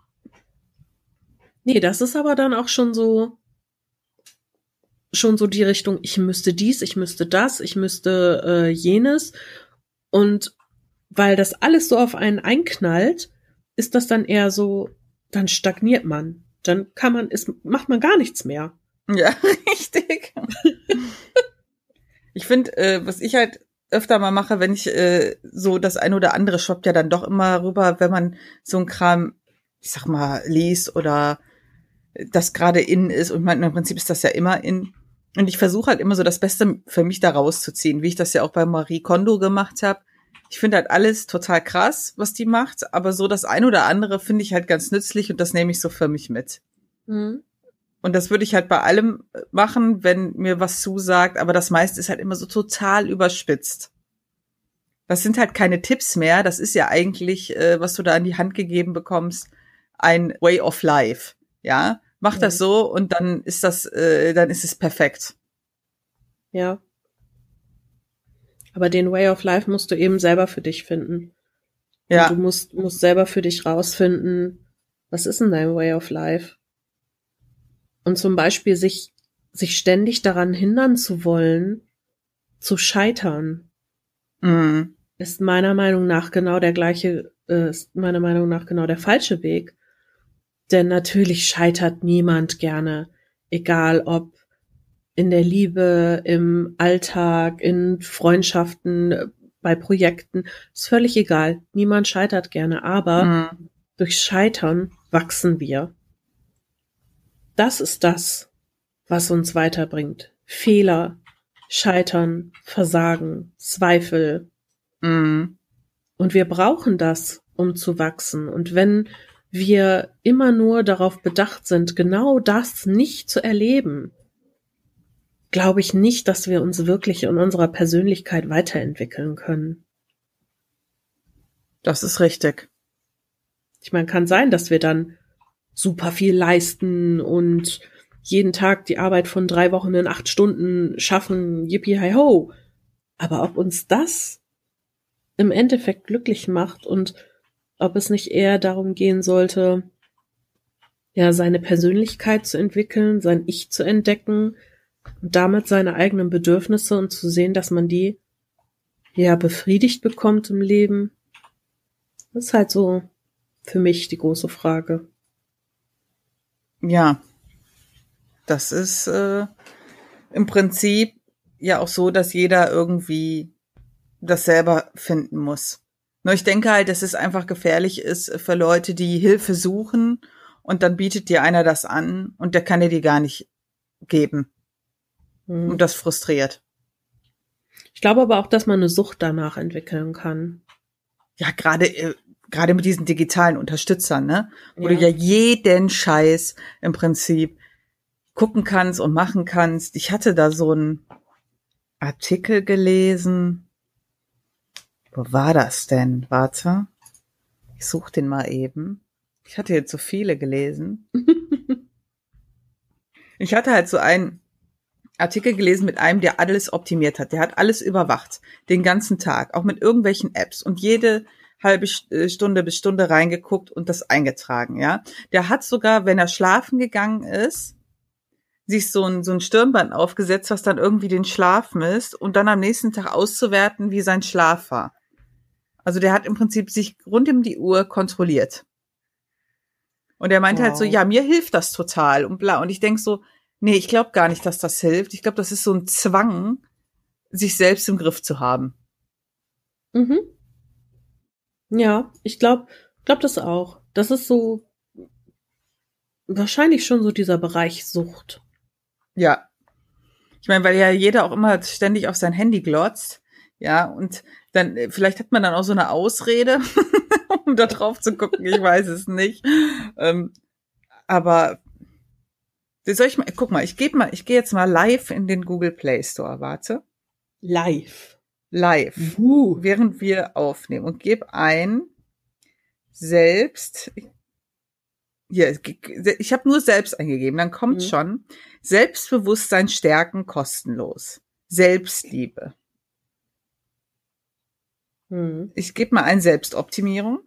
Nee, das ist aber dann auch schon so, schon so die Richtung, ich müsste dies, ich müsste das, ich müsste äh, jenes. Und weil das alles so auf einen einknallt, ist das dann eher so, dann stagniert man. Dann kann man, ist, macht man gar nichts mehr. Ja, (laughs) richtig. (laughs) ich finde, äh, was ich halt öfter mal mache, wenn ich äh, so das ein oder andere shoppt ja dann doch immer rüber, wenn man so ein Kram, ich sag mal, liest oder das gerade in ist und man, im Prinzip ist das ja immer in. Und ich versuche halt immer so das Beste für mich da rauszuziehen, wie ich das ja auch bei Marie Kondo gemacht habe. Ich finde halt alles total krass, was die macht, aber so das ein oder andere finde ich halt ganz nützlich und das nehme ich so für mich mit. Mhm. Und das würde ich halt bei allem machen, wenn mir was zusagt, aber das meiste ist halt immer so total überspitzt. Das sind halt keine Tipps mehr, das ist ja eigentlich, äh, was du da an die Hand gegeben bekommst, ein Way of Life. Ja, mach das so und dann ist das, äh, dann ist es perfekt. Ja. Aber den Way of Life musst du eben selber für dich finden. Ja. Und du musst, musst selber für dich rausfinden, was ist denn dein Way of Life? Und zum Beispiel sich, sich ständig daran hindern zu wollen, zu scheitern, mhm. ist meiner Meinung nach genau der gleiche, äh, ist meiner Meinung nach genau der falsche Weg. Denn natürlich scheitert niemand gerne, egal ob in der Liebe, im Alltag, in Freundschaften, bei Projekten, ist völlig egal. Niemand scheitert gerne, aber mhm. durch Scheitern wachsen wir. Das ist das, was uns weiterbringt. Fehler, Scheitern, Versagen, Zweifel. Mhm. Und wir brauchen das, um zu wachsen. Und wenn wir immer nur darauf bedacht sind, genau das nicht zu erleben, glaube ich nicht, dass wir uns wirklich in unserer Persönlichkeit weiterentwickeln können. Das ist richtig. Ich meine, kann sein, dass wir dann super viel leisten und jeden Tag die Arbeit von drei Wochen in acht Stunden schaffen, yippie hi ho. Aber ob uns das im Endeffekt glücklich macht und ob es nicht eher darum gehen sollte, ja, seine Persönlichkeit zu entwickeln, sein Ich zu entdecken und damit seine eigenen Bedürfnisse und zu sehen, dass man die ja befriedigt bekommt im Leben. Das ist halt so für mich die große Frage. Ja, das ist äh, im Prinzip ja auch so, dass jeder irgendwie das selber finden muss. Nur ich denke halt, dass es einfach gefährlich ist für Leute, die Hilfe suchen und dann bietet dir einer das an und der kann dir die gar nicht geben. Mhm. Und das frustriert. Ich glaube aber auch, dass man eine Sucht danach entwickeln kann. Ja, gerade äh, gerade mit diesen digitalen Unterstützern, ne? Wo ja. du ja jeden Scheiß im Prinzip gucken kannst und machen kannst. Ich hatte da so einen Artikel gelesen. Wo war das denn? Warte. Ich such den mal eben. Ich hatte jetzt so viele gelesen. (laughs) ich hatte halt so einen Artikel gelesen mit einem, der alles optimiert hat. Der hat alles überwacht. Den ganzen Tag. Auch mit irgendwelchen Apps. Und jede halbe äh, Stunde bis Stunde reingeguckt und das eingetragen, ja. Der hat sogar, wenn er schlafen gegangen ist, sich so ein, so ein Stirnband aufgesetzt, was dann irgendwie den Schlaf misst und dann am nächsten Tag auszuwerten, wie sein Schlaf war. Also der hat im Prinzip sich rund um die Uhr kontrolliert. Und er meinte wow. halt so, ja, mir hilft das total und bla. Und ich denk so, nee, ich glaube gar nicht, dass das hilft. Ich glaube, das ist so ein Zwang, sich selbst im Griff zu haben. Mhm. Ja, ich glaube, glaube das auch. Das ist so wahrscheinlich schon so dieser Bereich Sucht. Ja. Ich meine, weil ja jeder auch immer ständig auf sein Handy glotzt. Ja, und dann, äh, vielleicht hat man dann auch so eine Ausrede, (laughs) um da drauf zu gucken. Ich weiß es nicht. Ähm, aber soll ich mal, guck mal, ich gebe mal, ich gehe jetzt mal live in den Google Play Store. Warte. Live live, uh. während wir aufnehmen und gebe ein selbst hier, ich habe nur selbst eingegeben, dann kommt mhm. schon Selbstbewusstsein stärken kostenlos. Selbstliebe. Mhm. Ich gebe mal ein Selbstoptimierung.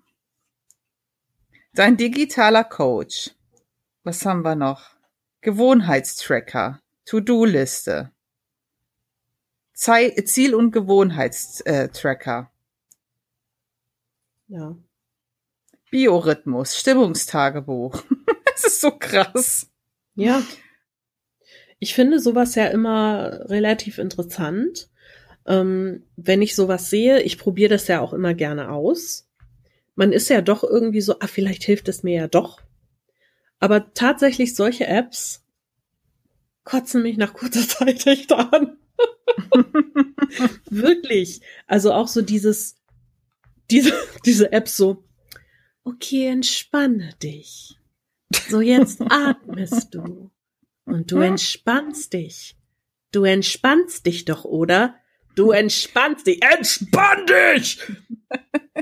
Dein digitaler Coach. Was haben wir noch? Gewohnheitstracker. To-Do-Liste, Ziel- und Gewohnheitstracker, Ja. Biorhythmus, Stimmungstagebuch. (laughs) Das ist so krass. Ja. Ich finde sowas ja immer relativ interessant. Ähm, wenn ich sowas sehe, ich probiere das ja auch immer gerne aus. Man ist ja doch irgendwie so, ah, vielleicht hilft es mir ja doch. Aber tatsächlich solche Apps kotzen mich nach kurzer (laughs) Zeit echt an. (laughs) Wirklich. Also auch so dieses, diese, (laughs) diese App so, okay, entspanne dich. So, jetzt (laughs) atmest du. Und du entspannst dich. Du entspannst dich doch, oder? Du entspannst dich. Entspann dich!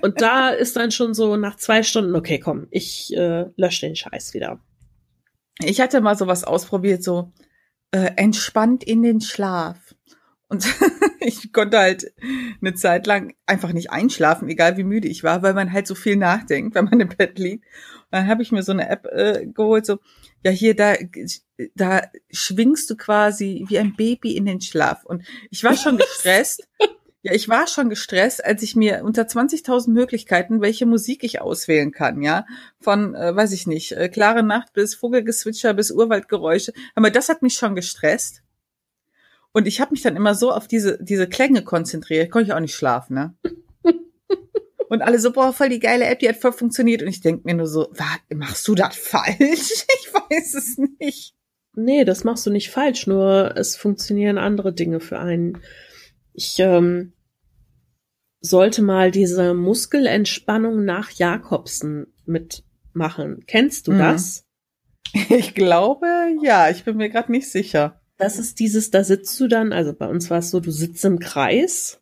Und da ist dann schon so nach zwei Stunden, okay, komm, ich äh, lösche den Scheiß wieder. Ich hatte mal sowas ausprobiert, so äh, entspannt in den Schlaf. Und (laughs) ich konnte halt eine Zeit lang einfach nicht einschlafen, egal wie müde ich war, weil man halt so viel nachdenkt, wenn man im Bett liegt. Und dann habe ich mir so eine App äh, geholt, so, ja, hier, da, da schwingst du quasi wie ein Baby in den Schlaf. Und ich war schon gestresst. (laughs) Ja, ich war schon gestresst, als ich mir unter 20.000 Möglichkeiten, welche Musik ich auswählen kann, ja, von, äh, weiß ich nicht, äh, klare Nacht bis Vogelgezwitscher bis Urwaldgeräusche. Aber das hat mich schon gestresst. Und ich habe mich dann immer so auf diese, diese Klänge konzentriert, konnte ich auch nicht schlafen, ne? (laughs) Und alle so, boah, voll die geile App, die hat voll funktioniert. Und ich denk mir nur so, machst du das falsch? (laughs) Ich weiß es nicht. Nee, das machst du nicht falsch, nur es funktionieren andere Dinge für einen. Ich ähm, sollte mal diese Muskelentspannung nach Jakobsen mitmachen. Kennst du Mhm. das? Ich glaube, ja, ich bin mir gerade nicht sicher. Das ist dieses, da sitzt du dann, also bei uns war es so, du sitzt im Kreis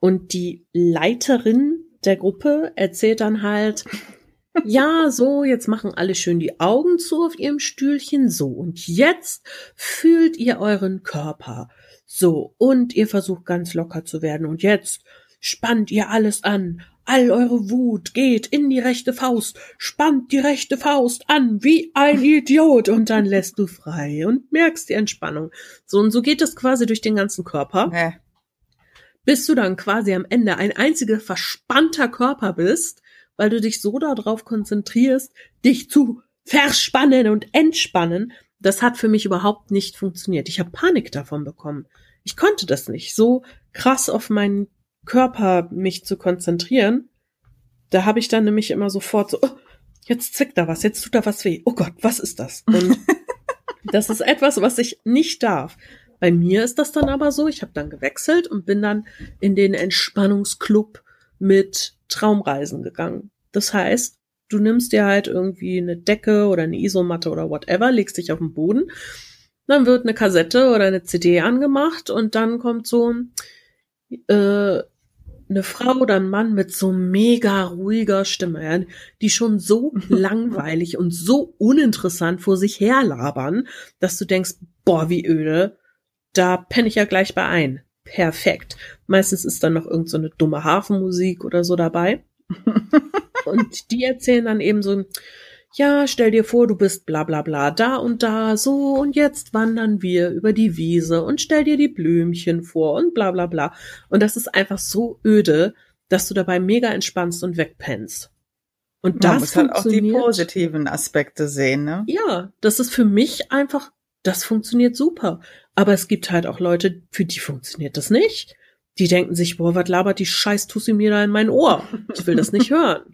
und die Leiterin der Gruppe erzählt dann halt, (laughs) ja, so, jetzt machen alle schön die Augen zu auf ihrem Stühlchen, so, und jetzt fühlt ihr euren Körper, so, und ihr versucht ganz locker zu werden, und jetzt spannt ihr alles an, all eure Wut geht in die rechte Faust, spannt die rechte Faust an wie ein Idiot und dann lässt du frei und merkst die Entspannung. So und so geht es quasi durch den ganzen Körper, Äh, bis du dann quasi am Ende ein einziger verspannter Körper bist, weil du dich so darauf konzentrierst, dich zu verspannen und entspannen. Das hat für mich überhaupt nicht funktioniert. Ich habe Panik davon bekommen. Ich konnte das nicht, so krass auf meinen Körper mich zu konzentrieren. Da habe ich dann nämlich immer sofort so, oh, jetzt zwickt da was, jetzt tut da was weh. Oh Gott, was ist das? Und (laughs) das ist etwas, was ich nicht darf. Bei mir ist das dann aber so, ich habe dann gewechselt und bin dann in den Entspannungsclub mit Traumreisen gegangen. Das heißt, du nimmst dir halt irgendwie eine Decke oder eine Isomatte oder whatever, legst dich auf den Boden, dann wird eine Kassette oder eine CD angemacht und dann kommt so äh, eine Frau oder ein Mann mit so mega ruhiger Stimme, die schon so (laughs) langweilig und so uninteressant vor sich herlabern, dass du denkst, boah, wie öde, da penne ich ja gleich bei ein. Perfekt. Meistens ist dann noch irgend so eine dumme Hafenmusik oder so dabei. (laughs) und die erzählen dann eben so, ja, stell dir vor, du bist bla bla bla da und da, so und jetzt wandern wir über die Wiese und stell dir die Blümchen vor und bla bla bla. Und das ist einfach so öde, dass du dabei mega entspannst und wegpennst. Und man das muss halt auch die positiven Aspekte sehen, ne? ja, das ist für mich einfach, das funktioniert super. Aber es gibt halt auch Leute, für die funktioniert das nicht. Die denken sich, boah, was labert die Scheiß Tussi mir da in mein Ohr? Ich will das nicht (laughs) hören.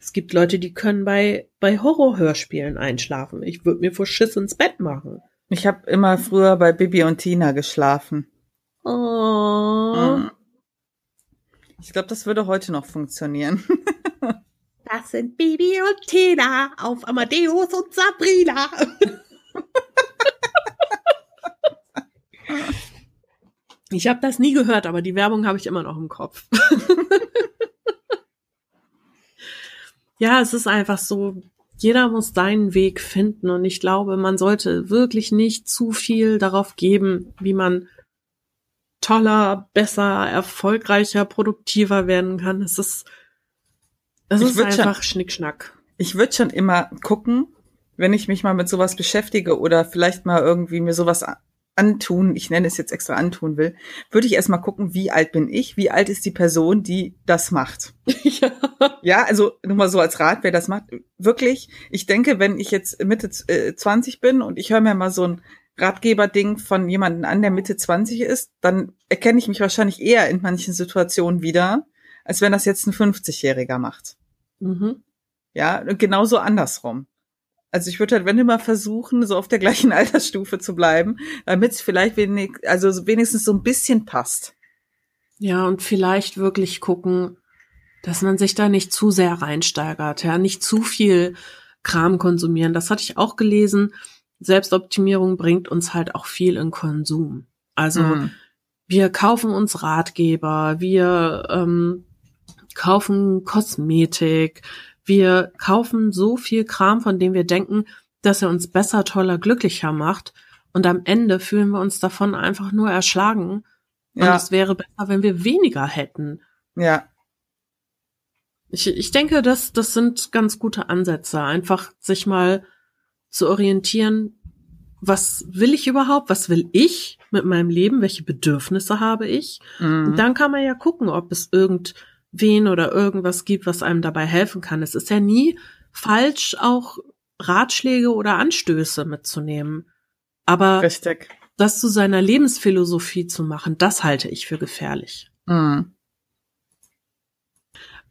Es gibt Leute, die können bei, bei Horrorhörspielen einschlafen. Ich würde mir vor Schiss ins Bett machen. Ich habe immer früher bei Bibi und Tina geschlafen. Oh. Ich glaube, das würde heute noch funktionieren. (laughs) das sind Bibi und Tina auf Amadeus und Sabrina. (laughs) Ich habe das nie gehört, aber die Werbung habe ich immer noch im Kopf. (laughs) ja, es ist einfach so, jeder muss seinen Weg finden und ich glaube, man sollte wirklich nicht zu viel darauf geben, wie man toller, besser, erfolgreicher, produktiver werden kann. Es ist, es ist würd schon- einfach Schnickschnack. Ich würde schon immer gucken, wenn ich mich mal mit sowas beschäftige oder vielleicht mal irgendwie mir sowas antun, ich nenne es jetzt extra antun will, würde ich erstmal gucken, wie alt bin ich, wie alt ist die Person, die das macht. (laughs) Ja, ja also nur mal so als Rat, wer das macht. Wirklich, ich denke, wenn ich jetzt Mitte äh, 20 bin und ich höre mir mal so ein Ratgeberding von jemandem an, der Mitte 20 ist, dann erkenne ich mich wahrscheinlich eher in manchen Situationen wieder, als wenn das jetzt ein 50-Jähriger macht. Mhm. Ja, genauso andersrum. Also ich würde halt, wenn immer versuchen, so auf der gleichen (laughs) Altersstufe zu bleiben, damit es vielleicht wenig, also wenigstens so ein bisschen passt. Ja, und vielleicht wirklich gucken, dass man sich da nicht zu sehr reinsteigert, ja, nicht zu viel Kram konsumieren. Das hatte ich auch gelesen. Selbstoptimierung bringt uns halt auch viel in Konsum. Also mhm. wir kaufen uns Ratgeber, wir ähm, kaufen Kosmetik, wir kaufen so viel Kram, von dem wir denken, dass er uns besser, toller, glücklicher macht. Und am Ende fühlen wir uns davon einfach nur erschlagen. Und ja. es wäre besser, wenn wir weniger hätten. Ja. Ich, ich denke, das, das sind ganz gute Ansätze. Einfach sich mal zu orientieren, was will ich überhaupt? Was will ich mit meinem Leben? Welche Bedürfnisse habe ich? Mhm. Und dann kann man ja gucken, ob es irgend wen oder irgendwas gibt, was einem dabei helfen kann. Es ist ja nie falsch, auch Ratschläge oder Anstöße mitzunehmen. Aber Richtig. das zu seiner Lebensphilosophie zu machen, das halte ich für gefährlich. Mhm.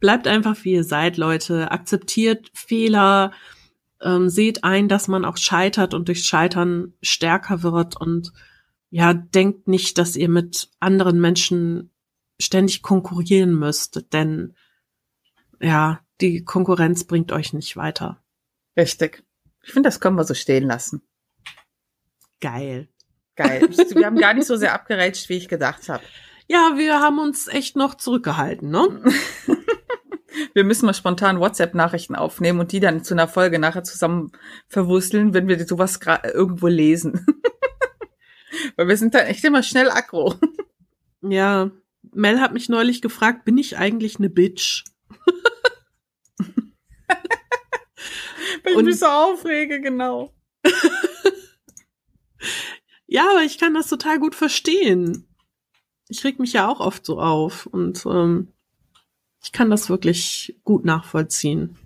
Bleibt einfach wie ihr seid, Leute. Akzeptiert Fehler. Ähm, seht ein, dass man auch scheitert und durch Scheitern stärker wird und ja, denkt nicht, dass ihr mit anderen Menschen ständig konkurrieren müsst, denn ja, die Konkurrenz bringt euch nicht weiter. Richtig. Ich finde, das können wir so stehen lassen. Geil. Geil. (laughs) Wir haben gar nicht so sehr abgerätscht, wie ich gedacht habe. Ja, wir haben uns echt noch zurückgehalten, ne? (laughs) wir müssen mal spontan WhatsApp-Nachrichten aufnehmen und die dann zu einer Folge nachher zusammen verwursteln, wenn wir sowas irgendwo lesen. (laughs) Weil wir sind dann echt immer schnell aggro. Ja, Mel hat mich neulich gefragt, bin ich eigentlich eine Bitch? Weil ich mich so aufrege, genau. (laughs) ja, aber ich kann das total gut verstehen. Ich reg mich ja auch oft so auf und ähm, ich kann das wirklich gut nachvollziehen.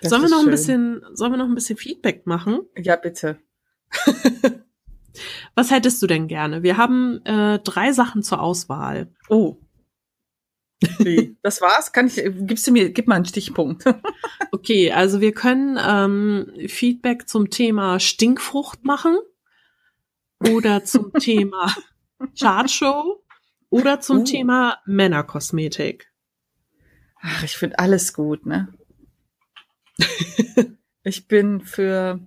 Das sollen wir noch schön. ein bisschen, sollen wir noch ein bisschen Feedback machen? Ja, bitte. (laughs) Was hättest du denn gerne? Wir haben äh, drei Sachen zur Auswahl. Oh. (laughs) Wie? Das war's? Kann ich, gibst du mir, gib mal einen Stichpunkt. (laughs) okay, also wir können ähm, Feedback zum Thema Stinkfrucht machen oder zum (laughs) Thema Chartshow oder zum uh. Thema Männerkosmetik. Ach, ich finde alles gut, ne? ich bin für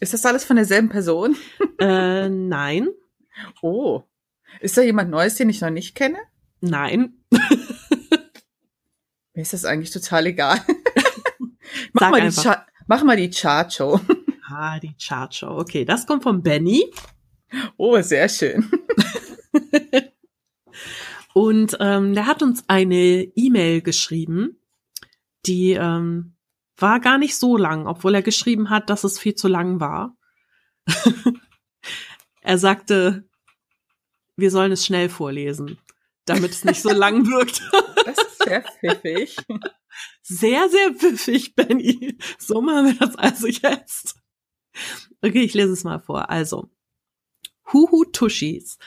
ist das alles von derselben Person? (laughs) Äh, nein. Oh. Ist da jemand Neues, den ich noch nicht kenne? Nein. (laughs) Mir ist das eigentlich total egal. (laughs) mach, mal die mach mal die Chart-Show. Ah, die Chart-Show. Okay, das kommt von Benny. Oh, sehr schön. Und ähm, der hat uns eine E-Mail geschrieben, die ähm, war gar nicht so lang, obwohl er geschrieben hat, dass es viel zu lang war. (laughs) er sagte, wir sollen es schnell vorlesen, damit es nicht so (laughs) lang wirkt. das ist sehr pfiffig. Sehr, sehr pfiffig, Benny. So machen wir das also jetzt. Okay, ich lese es mal vor. Also, Huhu Tushis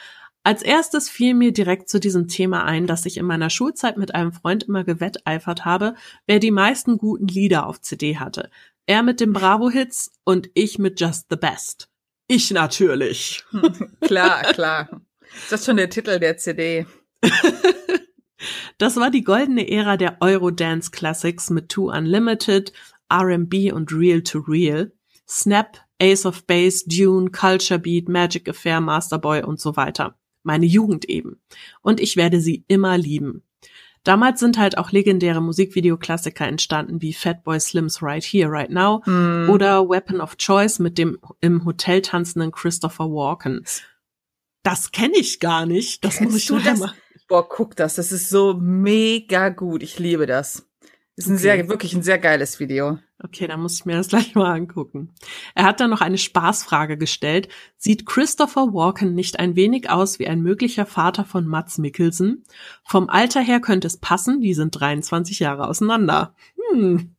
als erstes fiel mir direkt zu diesem Thema ein, dass ich in meiner Schulzeit mit einem Freund immer gewetteifert habe, wer die meisten guten Lieder auf CD hatte. Er mit den Bravo-Hits und ich mit Just the Best. Ich natürlich. (laughs) klar, klar. Ist das schon der Titel der CD? (laughs) das war die goldene Ära der Eurodance Classics mit Two Unlimited, R&B und Real to Real. Snap, Ace of Base, Dune, Culture Beat, Magic Affair, Masterboy und so weiter meine Jugend eben. Und ich werde sie immer lieben. Damals sind halt auch legendäre Musikvideoklassiker entstanden wie Fatboy Slims Right Here, Right Now mm. oder Weapon of Choice mit dem im Hotel tanzenden Christopher Walken. Das kenne ich gar nicht. Das Kennst muss ich du das? Boah, guck das. Das ist so mega gut. Ich liebe das. Ist ein Okay. sehr, wirklich ein sehr geiles Video. Okay, dann muss ich mir das (laughs) gleich mal angucken. Er hat dann noch eine Spaßfrage gestellt. Sieht Christopher Walken nicht ein wenig aus wie ein möglicher Vater von Mats Mikkelsen? Vom Alter her könnte es passen, die sind 23 Jahre auseinander. Hm,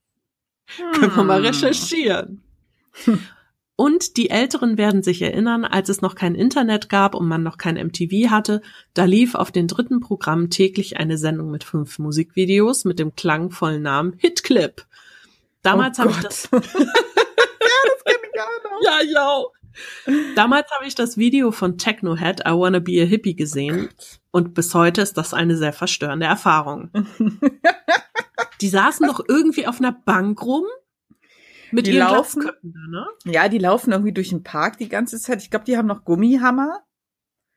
können wir mal recherchieren. (laughs) Und die Älteren werden sich erinnern, als es noch kein Internet gab und man noch kein MTV hatte, da lief auf den dritten Programm täglich eine Sendung mit fünf Musikvideos mit dem klangvollen Namen Hitclip. Damals Oh habe ich das (laughs) Ja, ja, ja. Damals habe ich das Video von Technohead I Wanna Be a Hippie gesehen und bis heute ist das eine sehr verstörende Erfahrung. (laughs) Die saßen doch irgendwie auf einer Bank rum mit Die laufen- da, ne? Ja, die laufen irgendwie durch den Park die ganze Zeit. Ich glaube, die haben noch Gummihammer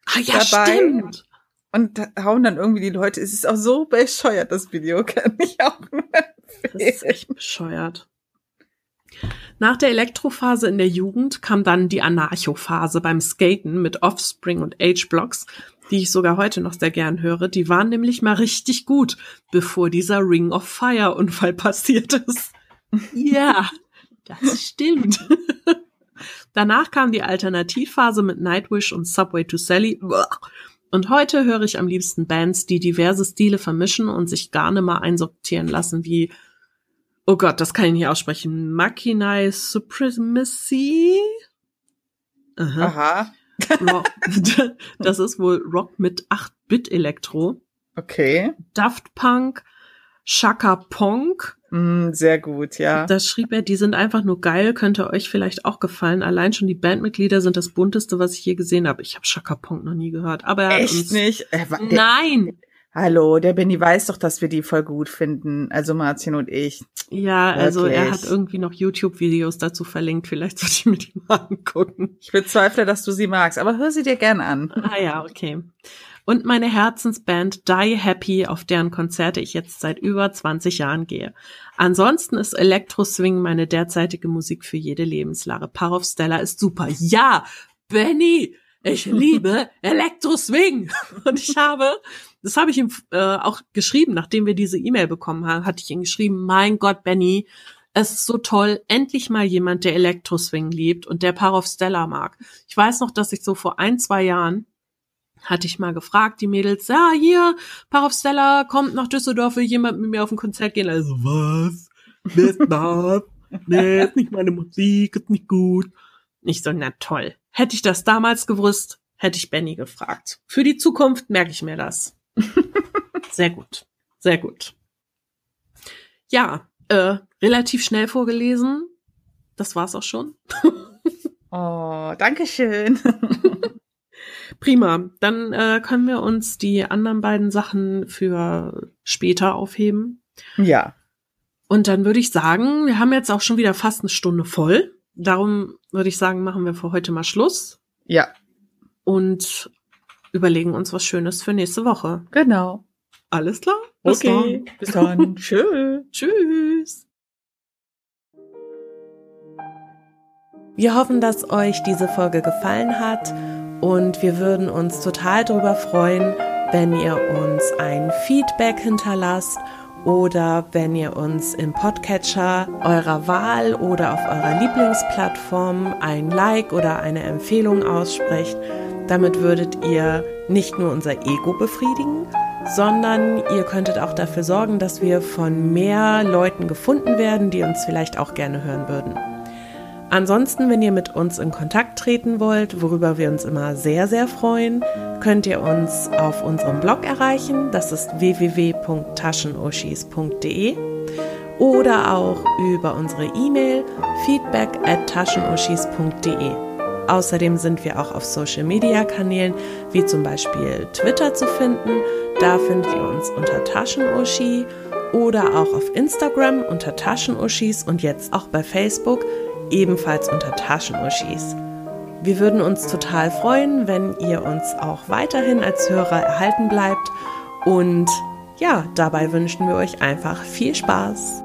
Ah ja, Dabei- stimmt. und hauen dann irgendwie die Leute. Es ist auch so bescheuert, das Video. (laughs) Kann ich auch nur Das ist echt bescheuert. Nach der Elektrophase in der Jugend kam dann die Anarcho-Phase beim Skaten mit Offspring und H-Blocks, die ich sogar heute noch sehr gern höre. Die waren nämlich mal richtig gut, bevor dieser Ring of Fire-Unfall (laughs) passiert ist. Ja, das stimmt. (laughs) Danach kam die Alternativphase mit Nightwish und Subway to Sally. Und heute höre ich am liebsten Bands, die diverse Stile vermischen und sich gar nicht mal einsortieren lassen, wie, oh Gott, das kann ich nicht aussprechen, Machinae Supremacy? Aha. Aha. Rock, (laughs) das ist wohl Rock mit 8-Bit-Elektro. Okay. Daft Punk, Shaka Ponk. Mm, sehr gut, ja. Das schrieb er, die sind einfach nur geil, könnte euch vielleicht auch gefallen. Allein schon die Bandmitglieder sind das bunteste, was ich je gesehen habe. Ich habe Shaka Ponk noch nie gehört. Aber er hat Echt uns, nicht? Äh, Nein! hallo, der Benny weiß doch, dass wir die voll gut finden. Also Martin und ich. Ja, also er Wirklich? hat irgendwie noch YouTube-Videos dazu verlinkt. Vielleicht sollte ich mir die mal angucken. Ich bezweifle, dass du sie magst, aber hör sie dir gern an. Ah ja, okay. Und meine Herzensband Die Happy, auf deren Konzerte ich jetzt seit über 20 Jahren gehe. Ansonsten ist Electro Swing meine derzeitige Musik für jede Lebenslage. Parov Stella ist super. Ja, Benny, ich (laughs) liebe Electro Swing. (laughs) Und ich habe, das habe ich ihm äh, auch geschrieben, nachdem wir diese E-Mail bekommen haben, hatte ich ihm geschrieben, mein Gott, Benny, es ist so toll, endlich mal jemand, der Electro Swing liebt und der Parov Stella mag. Ich weiß noch, dass ich so vor ein, zwei Jahren hatte ich mal gefragt, die Mädels, ja, hier, Parov Stella kommt nach Düsseldorf, will jemand mit mir auf ein Konzert gehen? Also, was? Wer ist das? Nee, ist nicht meine Musik, ist nicht gut. Ich so, na toll. Hätte ich das damals gewusst, hätte ich Benny gefragt. Für die Zukunft merke ich mir das. (laughs) Sehr gut. Sehr gut. Ja, äh, relativ schnell vorgelesen. Das war's auch schon. (laughs) Oh, danke schön. (laughs) Prima. Dann äh, können wir uns die anderen beiden Sachen für später aufheben. Ja. Und dann würde ich sagen, wir haben jetzt auch schon wieder fast eine Stunde voll. Darum würde ich sagen, machen wir für heute mal Schluss Ja, und überlegen uns was Schönes für nächste Woche. genau. Alles klar? Okay. Bis dann. (laughs) Tschüss. Tschüss. Wir hoffen, dass euch diese Folge gefallen hat und wir würden uns total darüber freuen, wenn ihr uns ein Feedback hinterlasst oder wenn ihr uns im Podcatcher eurer Wahl oder auf eurer Lieblingsplattform ein Like oder eine Empfehlung aussprecht. Damit würdet ihr nicht nur unser Ego befriedigen, sondern ihr könntet auch dafür sorgen, dass wir von mehr Leuten gefunden werden, die uns vielleicht auch gerne hören würden. Ansonsten, wenn ihr mit uns in Kontakt treten wollt, worüber wir uns immer sehr, sehr freuen, könnt ihr uns auf unserem Blog erreichen. Das ist www.taschenuschis.de oder auch über unsere E-Mail feedback at taschenuschis.de. Außerdem sind wir auch auf Social Media Kanälen wie zum Beispiel Twitter zu finden. Da findet ihr uns unter Taschenuschi oder auch auf Instagram unter Taschenuschis und jetzt auch bei Facebook ebenfalls unter Taschenuschis. Wir würden uns total freuen, wenn ihr uns auch weiterhin als Hörer erhalten bleibt und ja, dabei wünschen wir euch einfach viel Spaß.